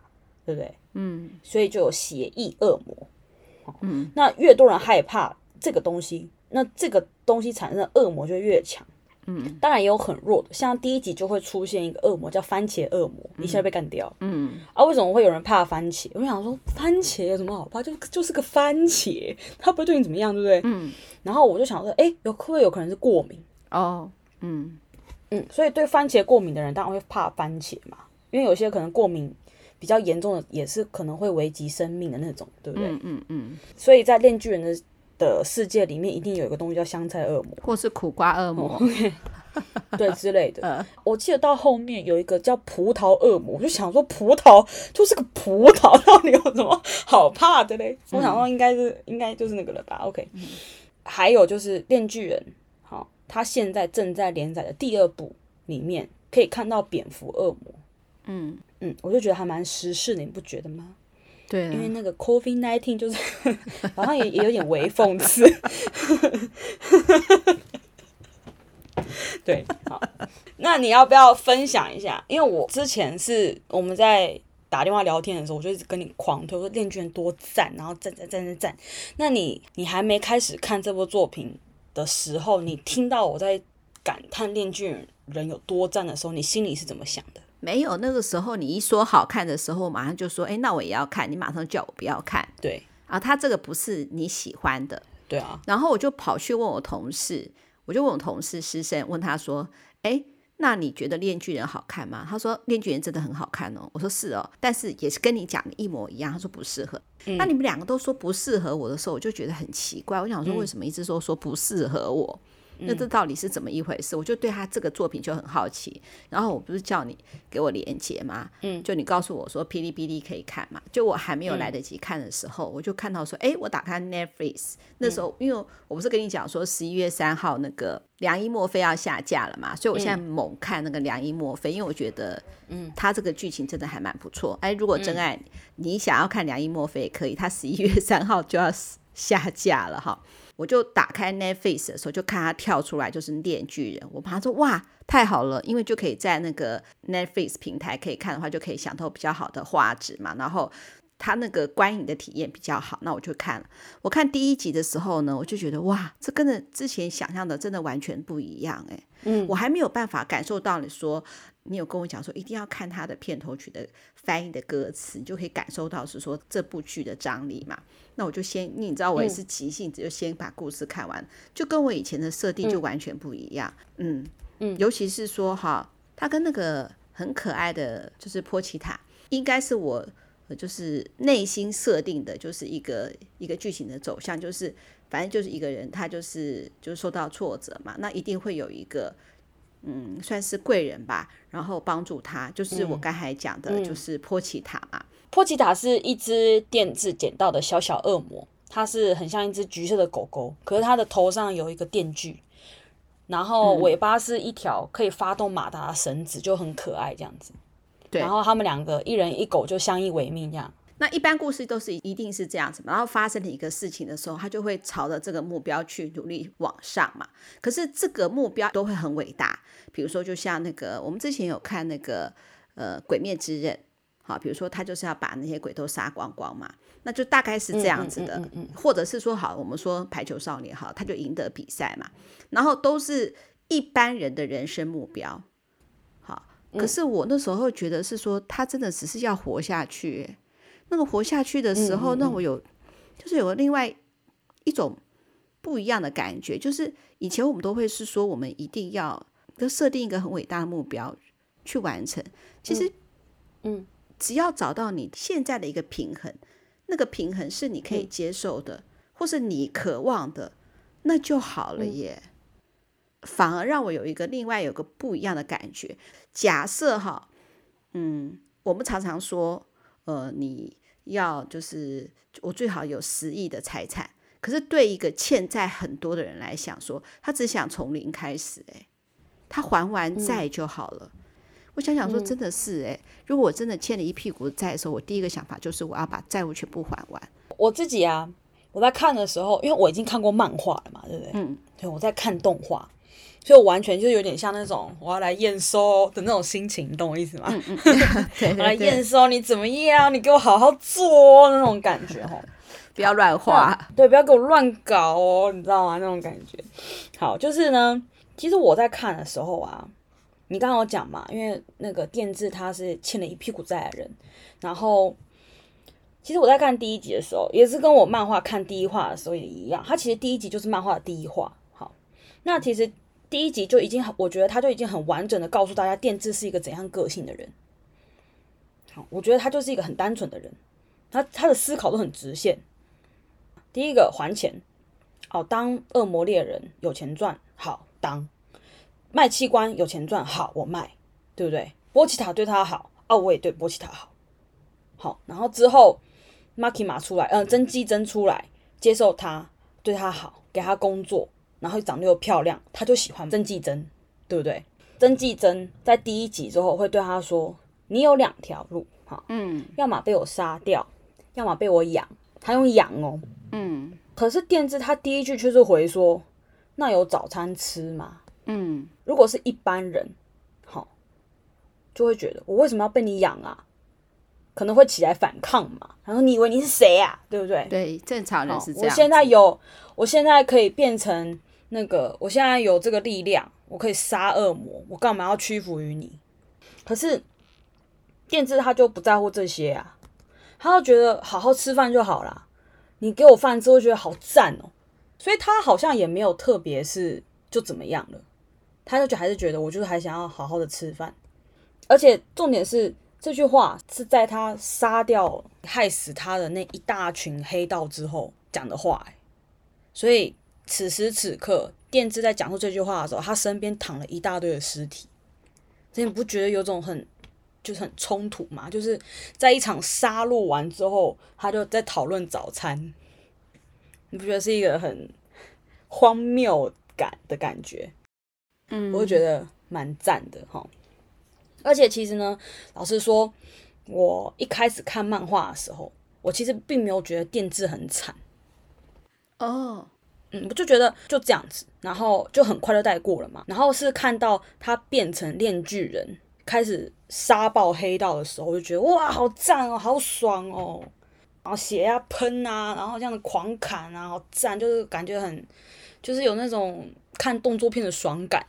对不对？嗯，所以就有邪异恶魔。嗯，那越多人害怕这个东西，那这个东西产生的恶魔就越强。嗯，当然也有很弱的，像第一集就会出现一个恶魔叫番茄恶魔，一下被干掉。嗯，啊，为什么会有人怕番茄？我想说，番茄有什么好怕？就就是个番茄，它不会对你怎么样，对不对？嗯，然后我就想说，哎，有会不会有可能是过敏？哦，嗯嗯，所以对番茄过敏的人当然会怕番茄嘛，因为有些可能过敏。比较严重的也是可能会危及生命的那种，对不对？嗯嗯嗯。所以在《链锯人》的的世界里面，一定有一个东西叫香菜恶魔，或是苦瓜恶魔，(laughs) 对之类的。我记得到后面有一个叫葡萄恶魔，我就想说葡萄就是个葡萄，(laughs) 到底有什么好怕的嘞？我想说应该是应该就是那个了吧？OK。还有就是《链锯人》，好，他现在正在连载的第二部里面可以看到蝙蝠恶魔，嗯。嗯，我就觉得还蛮时事的，你不觉得吗？对、啊，因为那个 COVID nineteen 就是 (laughs) 好像也也有点微讽刺。对，好，那你要不要分享一下？因为我之前是我们在打电话聊天的时候，我就一直跟你狂推说《链锯人》多赞，然后赞赞赞赞赞。那你你还没开始看这部作品的时候，你听到我在感叹《练卷人》有多赞的时候，你心里是怎么想的？没有，那个时候你一说好看的时候，我马上就说，哎，那我也要看。你马上叫我不要看。对啊，他这个不是你喜欢的。对啊。然后我就跑去问我同事，我就问我同事师生，问他说，哎，那你觉得《链锯人》好看吗？他说《链锯人》真的很好看哦。我说是哦，但是也是跟你讲的一模一样。他说不适合。嗯。那你们两个都说不适合我的时候，我就觉得很奇怪。我想说，为什么一直说说不适合我？嗯那这到底是怎么一回事？我就对他这个作品就很好奇。然后我不是叫你给我连接吗？嗯，就你告诉我说哔哩哔哩可以看嘛。就我还没有来得及看的时候，我就看到说，哎，我打开 Netflix，那时候因为我不是跟你讲说十一月三号那个良医墨菲要下架了嘛，所以我现在猛看那个良医墨菲，因为我觉得，嗯，他这个剧情真的还蛮不错。哎，如果真爱你想要看良医墨菲也可以，他十一月三号就要下架了哈。我就打开 Netflix 的时候，就看它跳出来就是《链巨人》，我马上说哇，太好了，因为就可以在那个 Netflix 平台可以看的话，就可以享受比较好的画质嘛，然后它那个观影的体验比较好，那我就看了。我看第一集的时候呢，我就觉得哇，这跟着之前想象的真的完全不一样哎，嗯，我还没有办法感受到你说。你有跟我讲说一定要看他的片头曲的翻译的歌词，你就可以感受到是说这部剧的张力嘛。那我就先，你知道我也是急性子，就先把故事看完，就跟我以前的设定就完全不一样。嗯嗯，尤其是说哈，他跟那个很可爱的就是波奇塔，应该是我就是内心设定的，就是一个一个剧情的走向，就是反正就是一个人他就是就是受到挫折嘛，那一定会有一个。嗯，算是贵人吧，然后帮助他，就是我刚才讲的，就是波奇塔嘛。波奇塔是一只电治捡到的小小恶魔，它是很像一只橘色的狗狗，可是它的头上有一个电锯，然后尾巴是一条可以发动马达的绳子，就很可爱这样子。对，然后他们两个一人一狗就相依为命这样。那一般故事都是一定是这样子嘛，然后发生了一个事情的时候，他就会朝着这个目标去努力往上嘛。可是这个目标都会很伟大，比如说就像那个我们之前有看那个呃《鬼灭之刃》，好，比如说他就是要把那些鬼都杀光光嘛，那就大概是这样子的。嗯嗯嗯嗯、或者是说好，我们说排球少年好，他就赢得比赛嘛，然后都是一般人的人生目标。好，可是我那时候觉得是说他真的只是要活下去。那个活下去的时候，那我有，就是有另外一种不一样的感觉，就是以前我们都会是说，我们一定要就设定一个很伟大的目标去完成。其实，嗯，只要找到你现在的一个平衡，那个平衡是你可以接受的，或是你渴望的，那就好了耶。反而让我有一个另外有个不一样的感觉。假设哈，嗯，我们常常说，呃，你。要就是我最好有十亿的财产，可是对一个欠债很多的人来想说，他只想从零开始，诶，他还完债就好了。嗯、我想想说，真的是哎，如果我真的欠了一屁股债的时候，我第一个想法就是我要把债务全部还完。我自己啊，我在看的时候，因为我已经看过漫画了嘛，对不对？嗯，对，我在看动画。所以我完全就有点像那种我要来验收的那种心情，你懂我意思吗？嗯嗯、(laughs) 对对对我来验收你怎么样？你给我好好做那种感觉哦，(laughs) 不要乱画，对，不要给我乱搞哦，你知道吗？那种感觉。好，就是呢，其实我在看的时候啊，你刚刚有讲嘛，因为那个电治他是欠了一屁股债的人，然后其实我在看第一集的时候，也是跟我漫画看第一话的时候也一样，他其实第一集就是漫画的第一话。那其实。第一集就已经很，我觉得他就已经很完整的告诉大家电治是一个怎样个性的人。好，我觉得他就是一个很单纯的人，他他的思考都很直线。第一个还钱，哦，当恶魔猎人有钱赚，好当；卖器官有钱赚，好我卖，对不对？波奇塔对他好，哦，我也对波奇塔好。好，然后之后马奇马出来，嗯、呃，真纪真出来接受他，对他好，给他工作。然后长得又漂亮，他就喜欢曾纪真，对不对？曾纪真在第一集之后会对他说：“你有两条路，哈，嗯，要么被我杀掉，要么被我养。他用养哦，嗯，可是电治他第一句却是回说，那有早餐吃吗？嗯，如果是一般人，好，就会觉得我为什么要被你养啊？可能会起来反抗嘛。然后你以为你是谁啊？对不对？对，正常人是这样。我现在有，我现在可以变成那个，我现在有这个力量，我可以杀恶魔，我干嘛要屈服于你？可是电治他就不在乎这些啊。他就觉得好好吃饭就好啦，你给我饭之后觉得好赞哦，所以他好像也没有特别是就怎么样了，他就觉还是觉得我就是还想要好好的吃饭，而且重点是这句话是在他杀掉害死他的那一大群黑道之后讲的话，所以此时此刻电治在讲述这句话的时候，他身边躺了一大堆的尸体，所以你不觉得有种很。就是很冲突嘛，就是在一场杀戮完之后，他就在讨论早餐，你不觉得是一个很荒谬感的感觉？嗯，我就觉得蛮赞的哈。而且其实呢，老实说，我一开始看漫画的时候，我其实并没有觉得电治很惨。哦，嗯，我就觉得就这样子，然后就很快就带过了嘛。然后是看到他变成链巨人。开始杀爆黑道的时候，我就觉得哇，好赞哦，好爽哦，然后血呀喷啊，然后这样子狂砍啊，好赞，就是感觉很，就是有那种看动作片的爽感，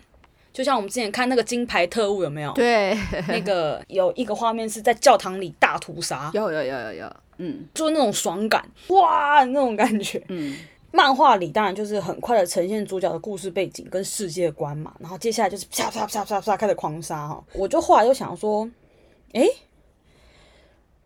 就像我们之前看那个《金牌特务》有没有？对，那个有一个画面是在教堂里大屠杀，有有有有有，嗯，就是那种爽感，哇，那种感觉，嗯。漫画里当然就是很快的呈现主角的故事背景跟世界观嘛，然后接下来就是啪啪啪啪啪开始狂杀哈，我就后来就想说，诶，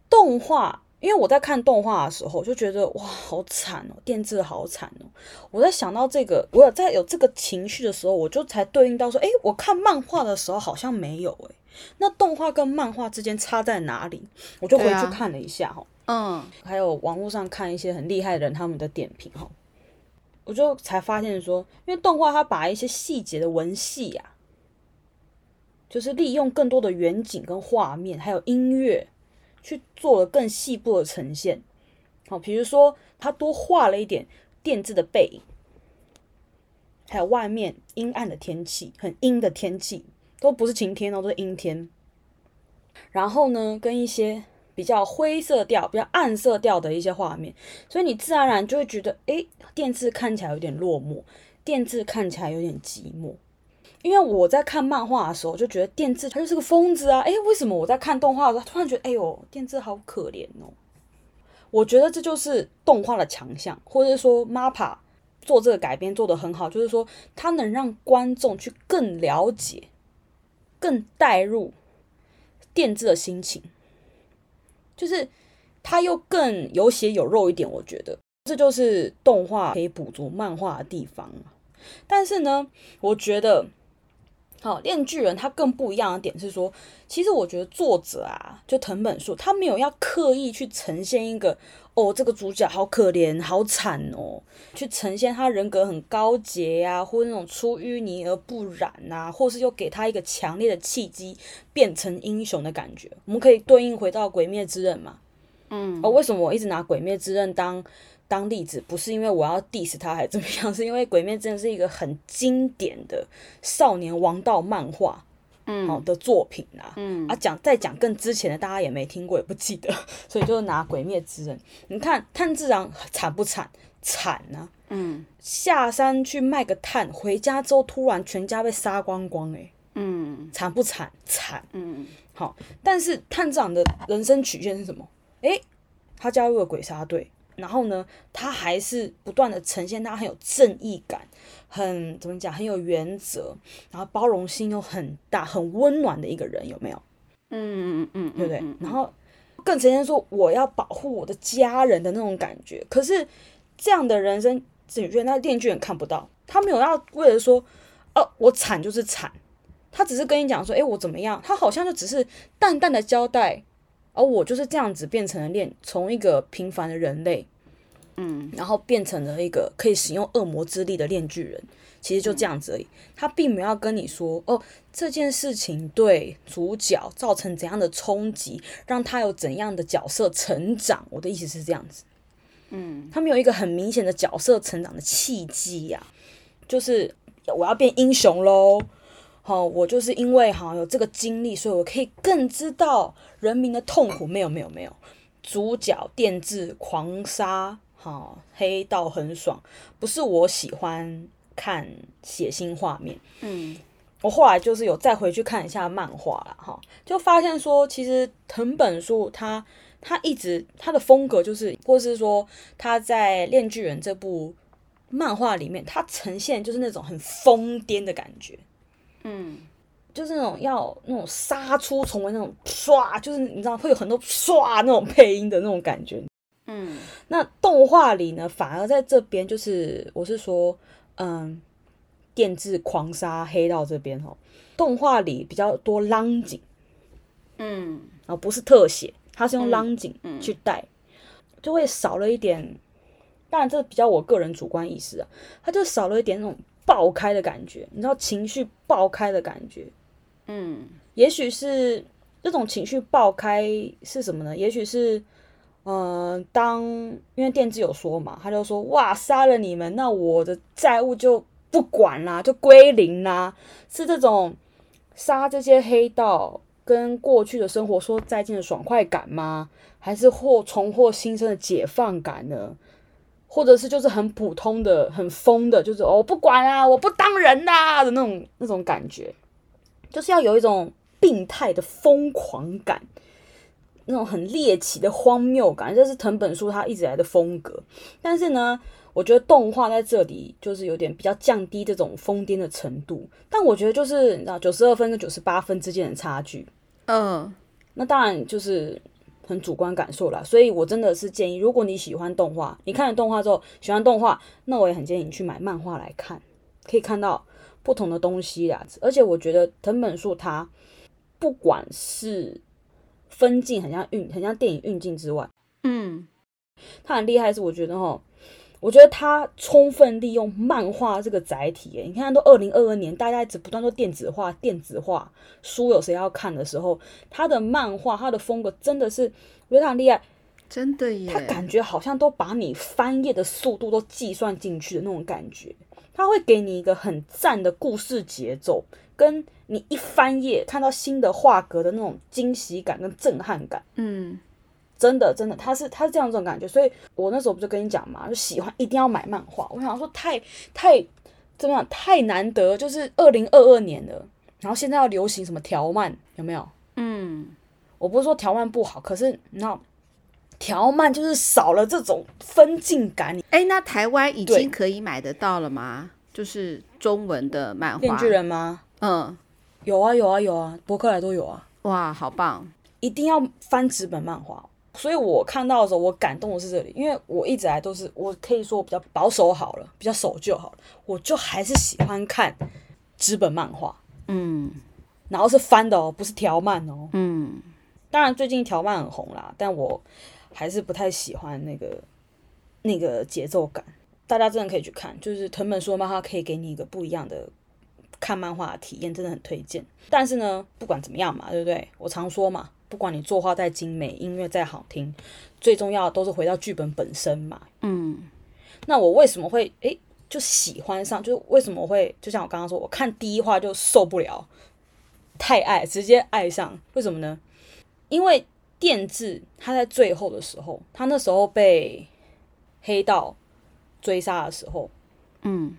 动画，因为我在看动画的时候就觉得哇，好惨哦，电治好惨哦。我在想到这个，我有在有这个情绪的时候，我就才对应到说，诶，我看漫画的时候好像没有诶，那动画跟漫画之间差在哪里？我就回去看了一下哈，嗯，还有网络上看一些很厉害的人他们的点评哈。我就才发现说，因为动画它把一些细节的文戏啊，就是利用更多的远景跟画面，还有音乐，去做了更细部的呈现。好，比如说它多画了一点电治的背影，还有外面阴暗的天气，很阴的天气，都不是晴天哦，都是阴天。然后呢，跟一些。比较灰色调、比较暗色调的一些画面，所以你自然而然就会觉得，诶，电治看起来有点落寞，电治看起来有点寂寞。因为我在看漫画的时候，就觉得电治他就是个疯子啊，诶，为什么我在看动画的时候，突然觉得，哎呦，电治好可怜哦？我觉得这就是动画的强项，或者说 MAPA 做这个改编做得很好，就是说它能让观众去更了解、更带入电治的心情。就是他又更有血有肉一点，我觉得这就是动画可以补足漫画的地方。但是呢，我觉得，好，链巨人他更不一样的点是说，其实我觉得作者啊，就藤本树，他没有要刻意去呈现一个哦，这个主角好可怜、好惨哦，去呈现他人格很高洁呀、啊，或者那种出淤泥而不染啊，或是又给他一个强烈的契机变成英雄的感觉。我们可以对应回到《鬼灭之刃》嘛，嗯，哦，为什么我一直拿《鬼灭之刃》当当例子？不是因为我要 diss 他还是怎么样，(laughs) 是因为《鬼灭之刃》是一个很经典的少年王道漫画。嗯，好的作品啊，嗯啊，讲再讲更之前的，大家也没听过，也不记得，(laughs) 所以就拿《鬼灭之刃》。你看炭治郎惨不惨？惨啊！嗯，下山去卖个炭，回家之后突然全家被杀光光，欸，哎，嗯，惨不惨？惨，嗯，好。但是炭治郎的人生曲线是什么？诶、欸，他加入了鬼杀队。然后呢，他还是不断的呈现他很有正义感，很怎么讲，很有原则，然后包容心又很大，很温暖的一个人，有没有？嗯嗯嗯，对不对？然后更直接说我要保护我的家人的那种感觉。可是这样的人生，只觉得那电锯人看不到，他没有要为了说，哦，我惨就是惨，他只是跟你讲说，哎，我怎么样？他好像就只是淡淡的交代。而我就是这样子变成了链，从一个平凡的人类嗯，然后变成了一个可以使用恶魔之力的炼巨人，其实就这样子而已。他并没有要跟你说哦，这件事情对主角造成怎样的冲击，让他有怎样的角色成长。我的意思是这样子，嗯，他没有一个很明显的角色成长的契机呀，就是我要变英雄喽。好，我就是因为哈有这个经历，所以我可以更知道人民的痛苦。没有，没有，没有。主角电治狂杀，好，黑道很爽，不是我喜欢看血腥画面。嗯，我后来就是有再回去看一下漫画了，哈，就发现说，其实藤本树他他一直他的风格就是，或是说他在《链锯人》这部漫画里面，他呈现就是那种很疯癫的感觉。嗯，就是那种要那种杀出重围那种唰，就是你知道会有很多唰那种配音的那种感觉。嗯，那动画里呢，反而在这边就是我是说，嗯，电治狂杀黑道这边哦，动画里比较多浪景，嗯，啊不是特写，它是用浪景去带，嗯，就会少了一点。当然这比较我个人主观意识啊，它就少了一点那种。爆开的感觉，你知道情绪爆开的感觉，嗯，也许是这种情绪爆开是什么呢？也许是，呃，当因为电治有说嘛，他就说哇，杀了你们，那我的债务就不管啦，就归零啦，是这种杀这些黑道跟过去的生活说再见的爽快感吗？还是获重获新生的解放感呢？或者是就是很普通的、很疯的，就是哦，不管啊，我不当人呐、啊、的那种那种感觉，就是要有一种病态的疯狂感，那种很猎奇的荒谬感，这是藤本树他一直来的风格。但是呢，我觉得动画在这里就是有点比较降低这种疯癫的程度。但我觉得就是你知道，九十二分跟九十八分之间的差距，嗯，那当然就是。很主观感受啦，所以我真的是建议，如果你喜欢动画，你看了动画之后喜欢动画，那我也很建议你去买漫画来看，可以看到不同的东西啦。而且我觉得藤本树他不管是分镜很像运，很像电影运镜之外，嗯，他很厉害，是我觉得哈。我觉得他充分利用漫画这个载体，诶，你看都二零二二年，大家一直不断说电子化、电子化，书有谁要看的时候，他的漫画、他的风格真的是，我觉得他很厉害，真的耶。他感觉好像都把你翻页的速度都计算进去的那种感觉，他会给你一个很赞的故事节奏，跟你一翻页看到新的画格的那种惊喜感跟震撼感，嗯。真的，真的，他是他是这样这种感觉，所以我那时候不就跟你讲嘛，就喜欢一定要买漫画。我想说太太怎么样，太难得，就是二零二二年了，然后现在要流行什么条漫，有没有？嗯，我不是说条漫不好，可是你知道条漫就是少了这种分镜感。哎，那台湾已经可以买得到了吗？就是中文的漫画。链锯人吗？嗯，有啊有啊有啊，博客来都有啊。哇，好棒！一定要翻纸本漫画。所以我看到的时候，我感动的是这里，因为我一直来都是，我可以说我比较保守好了，比较守旧好了，我就还是喜欢看纸本漫画，嗯，然后是翻的哦，不是条漫哦，嗯，当然最近条漫很红啦，但我还是不太喜欢那个那个节奏感。大家真的可以去看，就是藤本树的漫画可以给你一个不一样的看漫画的体验，真的很推荐。但是呢，不管怎么样嘛，对不对？我常说嘛。不管你作画再精美，音乐再好听，最重要的都是回到剧本本身嘛。嗯，那我为什么会诶就喜欢上？就是为什么会就像我刚刚说，我看第一话就受不了，太爱，直接爱上。为什么呢？因为电治他在最后的时候，他那时候被黑道追杀的时候，嗯，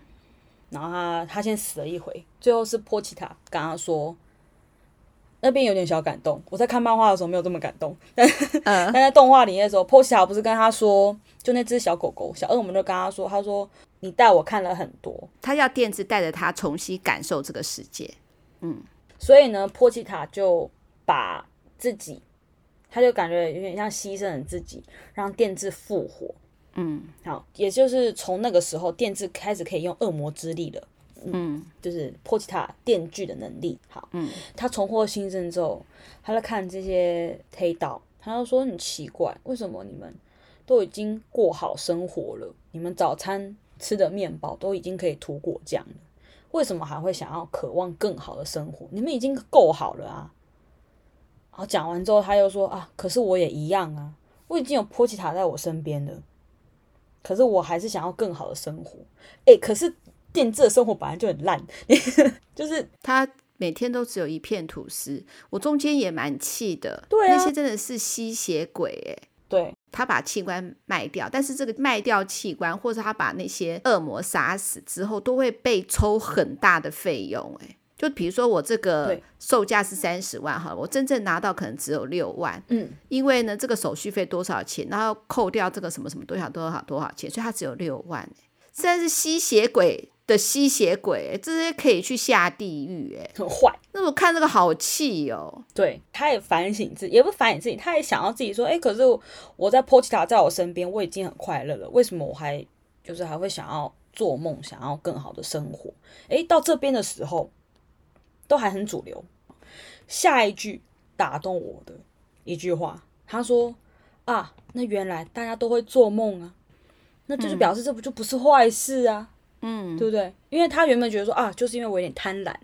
然后他他先死了一回，最后是波奇塔跟他说。那边有点小感动，我在看漫画的时候没有这么感动，(laughs) 但、uh. 但在动画里面的时候，波奇塔不是跟他说，就那只小狗狗小恶魔就跟他说，他说你带我看了很多，他要电治带着他重新感受这个世界，嗯，所以呢，波奇塔就把自己，他就感觉有点像牺牲了自己，让电治复活，嗯，好，也就是从那个时候，电治开始可以用恶魔之力了。嗯，就是波奇塔电锯的能力好。嗯，他重获新生之后，他在看这些黑道，他就说很奇怪，为什么你们都已经过好生活了，你们早餐吃的面包都已经可以涂果酱了，为什么还会想要渴望更好的生活？你们已经够好了啊！然后讲完之后，他又说啊，可是我也一样啊，我已经有波奇塔在我身边了，可是我还是想要更好的生活。诶，可是电制的生活本来就很烂，(laughs) 就是他每天都只有一片吐司，我中间也蛮气的。对啊，那些真的是吸血鬼诶。对，他把器官卖掉，但是这个卖掉器官，或者他把那些恶魔杀死之后，都会被抽很大的费用诶。就比如说我这个售价是三十万哈，我真正拿到可能只有六万，嗯，因为呢这个手续费多少钱，然后扣掉这个什么什么多少多少多少钱，所以它只有六万，实在是吸血鬼的吸血鬼，这些可以去下地狱哎，很坏。那我看这个好气哦，对，他也反省自己，也不反省自己，他也想要自己说，哎，可是我在波奇塔在我身边，我已经很快乐了，为什么我还就是还会想要做梦，想要更好的生活？哎，到这边的时候。都还很主流。下一句打动我的一句话，他说：“啊，那原来大家都会做梦啊，那就是表示这不就不是坏事啊，嗯，对不对？因为他原本觉得说啊，就是因为我有点贪婪，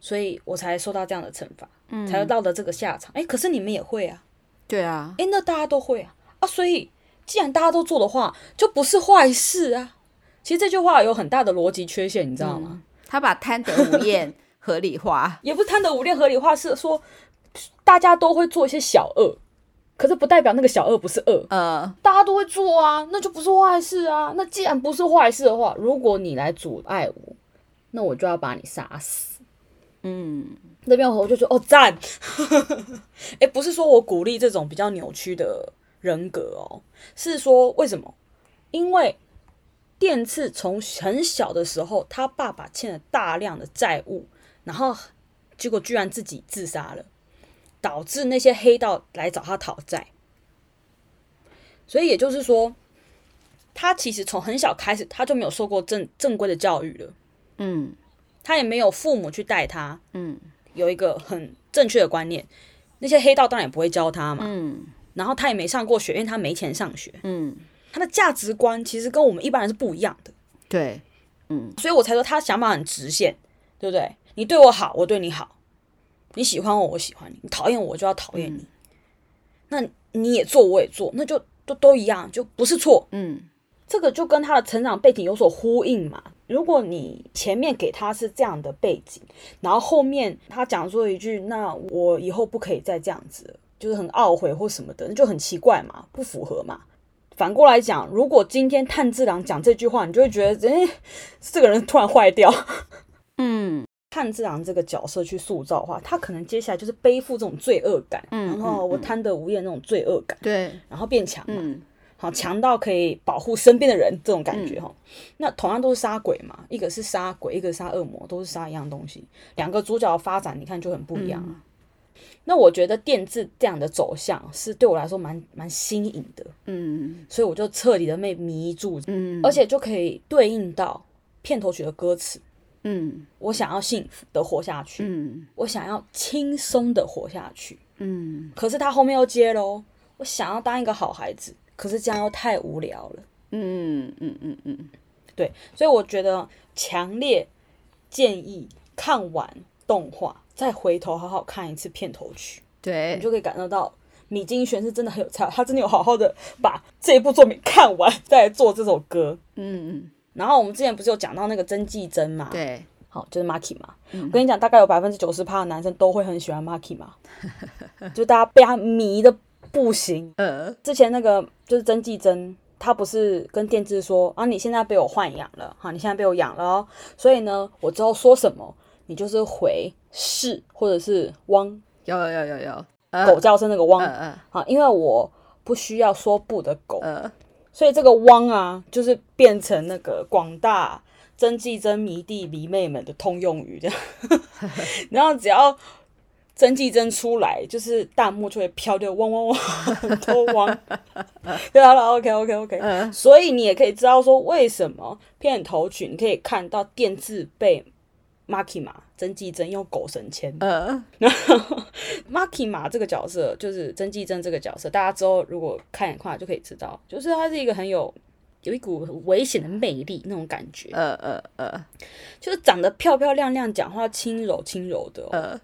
所以我才受到这样的惩罚，嗯，才会落得这个下场。哎，可是你们也会啊，对啊，哎，那大家都会啊，啊，所以既然大家都做的话，就不是坏事啊。其实这句话有很大的逻辑缺陷，你知道吗？嗯，他把贪得无厌。(laughs) ”合理化也不是贪得无厌，合理化是说大家都会做一些小恶，可是不代表那个小恶不是恶。呃，大家都会做啊，那就不是坏事啊。那既然不是坏事的话，如果你来阻碍我，那我就要把你杀死。嗯，那边我就说哦赞，(laughs) 哎，不是说我鼓励这种比较扭曲的人格哦，是说为什么？因为。电次从很小的时候，他爸爸欠了大量的债务，然后结果居然自己自杀了，导致那些黑道来找他讨债。所以也就是说，他其实从很小开始，他就没有受过正正规的教育了。嗯，他也没有父母去带他。嗯，有一个很正确的观念，那些黑道当然也不会教他嘛。嗯，然后他也没上过学，因为他没钱上学。嗯。他的价值观其实跟我们一般人是不一样的，对，嗯，所以我才说他想法很直线，对不对？你对我好，我对你好；你喜欢我，我喜欢你；你讨厌我，我就要讨厌你。嗯、那你也做，我也做，那就都都一样，就不是错。嗯，这个就跟他的成长背景有所呼应嘛。如果你前面给他是这样的背景，然后后面他讲说一句“那我以后不可以再这样子”，就是很懊悔或什么的，那就很奇怪嘛，不符合嘛。反过来讲，如果今天炭治郎讲这句话，你就会觉得，诶，这个人突然坏掉。(laughs) 嗯，炭治郎这个角色去塑造的话，他可能接下来就是背负这种罪恶感，嗯，然后我贪得无厌那种罪恶感，对，然后变强嘛，嗯，好，强到可以保护身边的人这种感觉哈。嗯，那同样都是杀鬼嘛，一个是杀鬼，一个杀恶魔，都是杀一样东西。两个主角的发展，你看就很不一样。啊那我觉得电治这样的走向是对我来说蛮蛮新颖的，嗯，所以我就彻底的被迷住，嗯，而且就可以对应到片头曲的歌词，嗯，我想要幸福的活下去，嗯，我想要轻松的活下去，嗯，可是他后面又接喽，我想要当一个好孩子，可是这样又太无聊了，嗯嗯嗯嗯嗯，对，所以我觉得强烈建议看完动画。再回头好好看一次片头曲，对，你就可以感受到米津玄是真的很有才，他真的有好好的把这一部作品看完，再做这首歌。嗯嗯。然后我们之前不是有讲到那个曾纪真嘛？对，好，就是 Maki 嘛。嗯、我跟你讲，大概有百分之九十趴的男生都会很喜欢 Maki 嘛，(laughs) 就大家被他迷的不行。呃，之前那个就是曾纪真，他不是跟电治说啊，你现在被我豢养了，哈，你现在被我养了哦，所以呢，我之后说什么，你就是回。是，或者是汪，有有有有有，狗叫声那个汪，嗯好，因为我不需要说不的狗，嗯，所以这个汪啊，就是变成那个广大真纪真迷弟迷妹们的通用语，这样，(laughs) 然后只要真纪真出来，就是弹幕就会飘掉汪汪汪，很多汪，(laughs) 对好了，OK OK OK，嗯，所以你也可以知道说为什么片头曲，你可以看到电字被。Makima 曾纪真用狗神签。呃，然后 Makima 这个角色就是曾纪真这个角色，大家之后如果看的话就可以知道，就是他是一个很有有一股很危险的魅力那种感觉。呃呃呃，就是长得漂漂亮亮，讲话轻柔轻柔的、哦，呃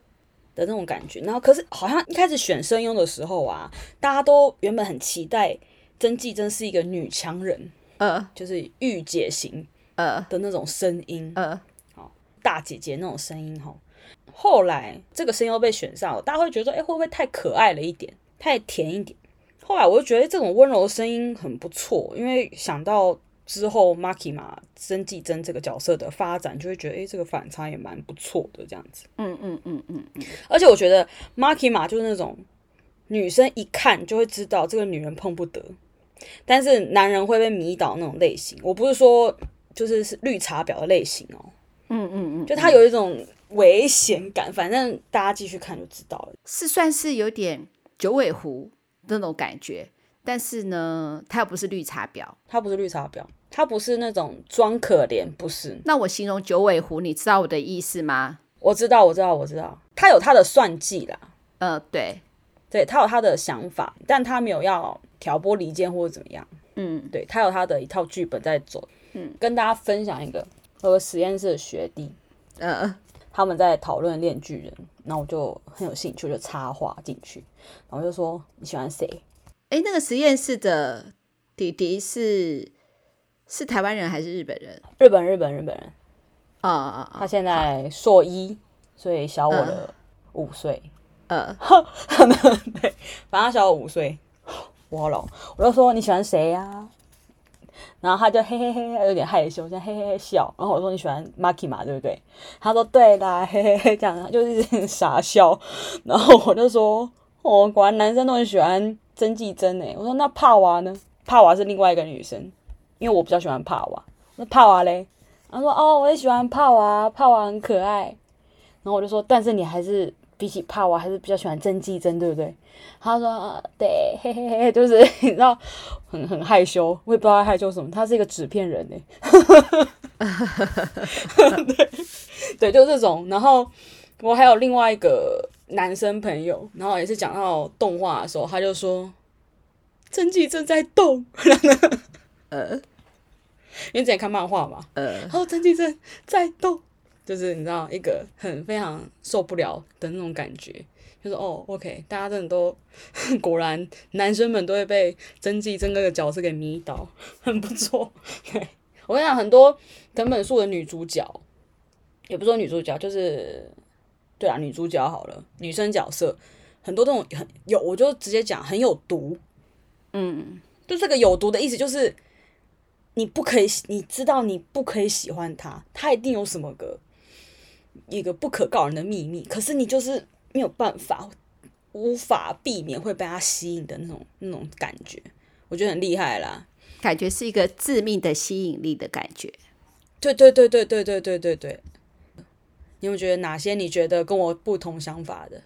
的那种感觉。然后可是好像一开始选声优的时候啊，大家都原本很期待曾纪真是一个女强人，呃，就是御姐型。呃的那种声音，呃，好大姐姐那种声音吼。后来这个声优被选上了，大家会觉得说，哎，会不会太可爱了一点，太甜一点？后来我就觉得这种温柔的声音很不错，因为想到之后 Makima 曾纪真这个角色的发展，就会觉得，哎，这个反差也蛮不错的这样子。嗯嗯嗯嗯嗯。而且我觉得 Makima 就是那种女生一看就会知道这个女人碰不得，但是男人会被迷倒那种类型。我不是说。就是是绿茶婊的类型哦，嗯嗯嗯，就他有一种危险感，反正大家继续看就知道了。是算是有点九尾狐那种感觉，但是呢，他又不是绿茶婊，他不是绿茶婊，他不是那种装可怜，不是。那我形容九尾狐，你知道我的意思吗？我知道，我知道，我知道，他有他的算计啦，呃，对，对他有他的想法，但他没有要挑拨离间或者怎么样，嗯，对他有他的一套剧本在走。嗯，跟大家分享一个和实验室的学弟，嗯，他们在讨论《链锯人》，然后我就很有兴趣，就插话进去，然后就说你喜欢谁？哎，那个实验室的弟弟是是台湾人还是日本人？日本，日本，日本人。啊啊啊！他现在硕一，所以小我的五岁。(laughs) 呃，对，反正他小我五岁，我好老。我就说你喜欢谁呀、啊？然后他就嘿嘿嘿，有点害羞，这样嘿嘿嘿笑。然后我说你喜欢 m a k i 嘛对不对？他说对啦，嘿嘿嘿，这样就一直傻笑。然后我就说哦，果然男生都很喜欢曾纪真诶。我说那帕娃呢？帕娃是另外一个女生，因为我比较喜欢帕娃。那帕娃嘞？他说哦，我也喜欢帕娃，帕娃很可爱。然后我就说，但是你还是。比起怕我还是比较喜欢曾纪真，对不对？他说、啊：“对，嘿嘿嘿，就是你知道，很很害羞，我也不知道他害羞什么。他是一个纸片人呢，(laughs) 对对，就这种。然后我还有另外一个男生朋友，然后也是讲到动画的时候，他就说曾纪正在动，(laughs) 呃，因为之前看漫画嘛，呃，他说曾纪正在动。”就是你知道一个很非常受不了的那种感觉，就是哦，OK，大家真的都 (laughs) 果然男生们都会被曾纪真哥的角色给迷倒，(laughs) 很不错。(laughs) 对，我跟你讲，很多藤本树的女主角，也不说女主角，就是对啊，女主角好了，女生角色很多这种很有，我就直接讲很有毒。嗯，就这个有毒的意思就是你不可以，你知道你不可以喜欢他，他一定有什么个。一个不可告人的秘密，可是你就是没有办法，无法避免会被他吸引的那种那种感觉，我觉得很厉害啦，感觉是一个致命的吸引力的感觉。对对对对对对对对对，你有有觉得哪些你觉得跟我不同想法的？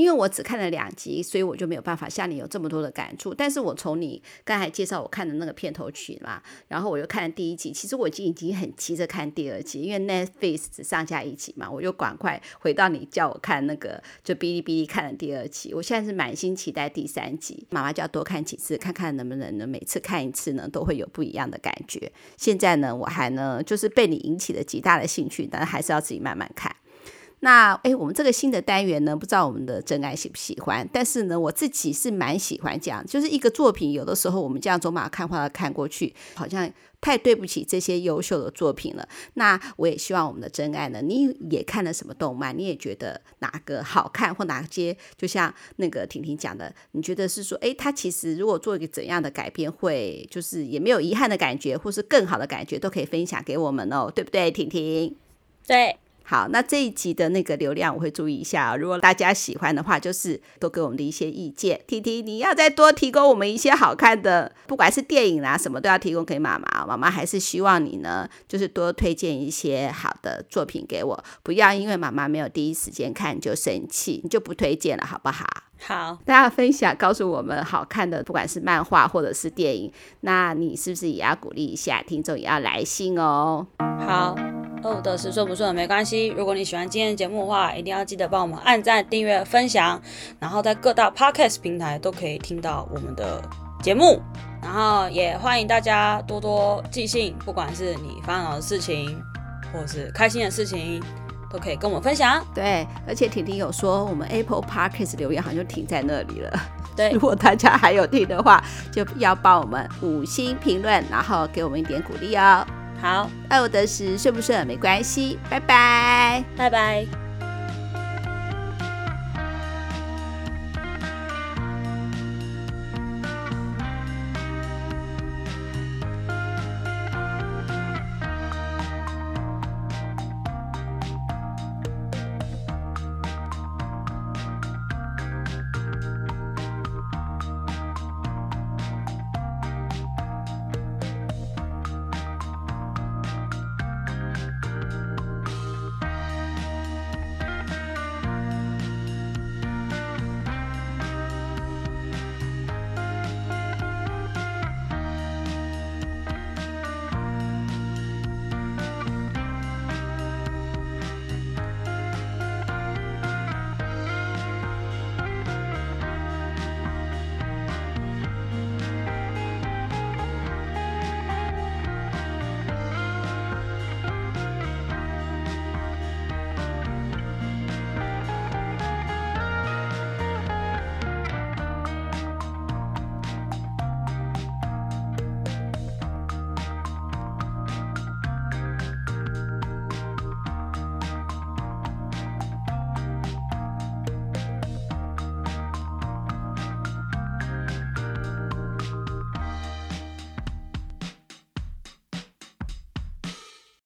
因为我只看了两集，所以我就没有办法像你有这么多的感触。但是我从你刚才介绍我看的那个片头曲嘛，然后我又看了第一集，其实我已经已经很急着看第二集，因为 Netflix 只上架一集嘛，我就赶快回到你叫我看那个就哔哩哔哩看了第二集。我现在是满心期待第三集，妈妈就要多看几次，看看能不能呢，每次看一次呢都会有不一样的感觉。现在呢，我还呢就是被你引起了极大的兴趣，但还是要自己慢慢看。那诶，我们这个新的单元呢，不知道我们的真爱喜不喜欢？但是呢，我自己是蛮喜欢这样，就是一个作品，有的时候我们这样走马看花的看过去，好像太对不起这些优秀的作品了。那我也希望我们的真爱呢，你也看了什么动漫？你也觉得哪个好看，或哪些就像那个婷婷讲的，你觉得是说，诶，他其实如果做一个怎样的改编，会就是也没有遗憾的感觉，或是更好的感觉，都可以分享给我们哦，对不对，婷婷？对。好，那这一集的那个流量我会注意一下哦。如果大家喜欢的话，就是多给我们的一些意见。婷婷，你要再多提供我们一些好看的，不管是电影啦什么，都要提供给妈妈。妈妈还是希望你呢，就是多推荐一些好的作品给我，不要因为妈妈没有第一时间看就生气，你就不推荐了，好不好？好，大家分享告诉我们好看的，不管是漫画或者是电影，那你是不是也要鼓励一下听众，也要来信哦？好。哦，得时顺不顺没关系。如果你喜欢今天的节目的话，一定要记得帮我们按赞、订阅、分享，然后在各大 Podcast 平台都可以听到我们的节目。然后也欢迎大家多多寄信，不管是你烦恼的事情，或是开心的事情，都可以跟我们分享。对，而且婷婷有说，我们 Apple Podcast 留言好像就停在那里了。对，(laughs) 如果大家还有听的话，就要帮我们五星评论，然后给我们一点鼓励哦。好，爱我得时顺不顺没关系，拜拜，拜拜。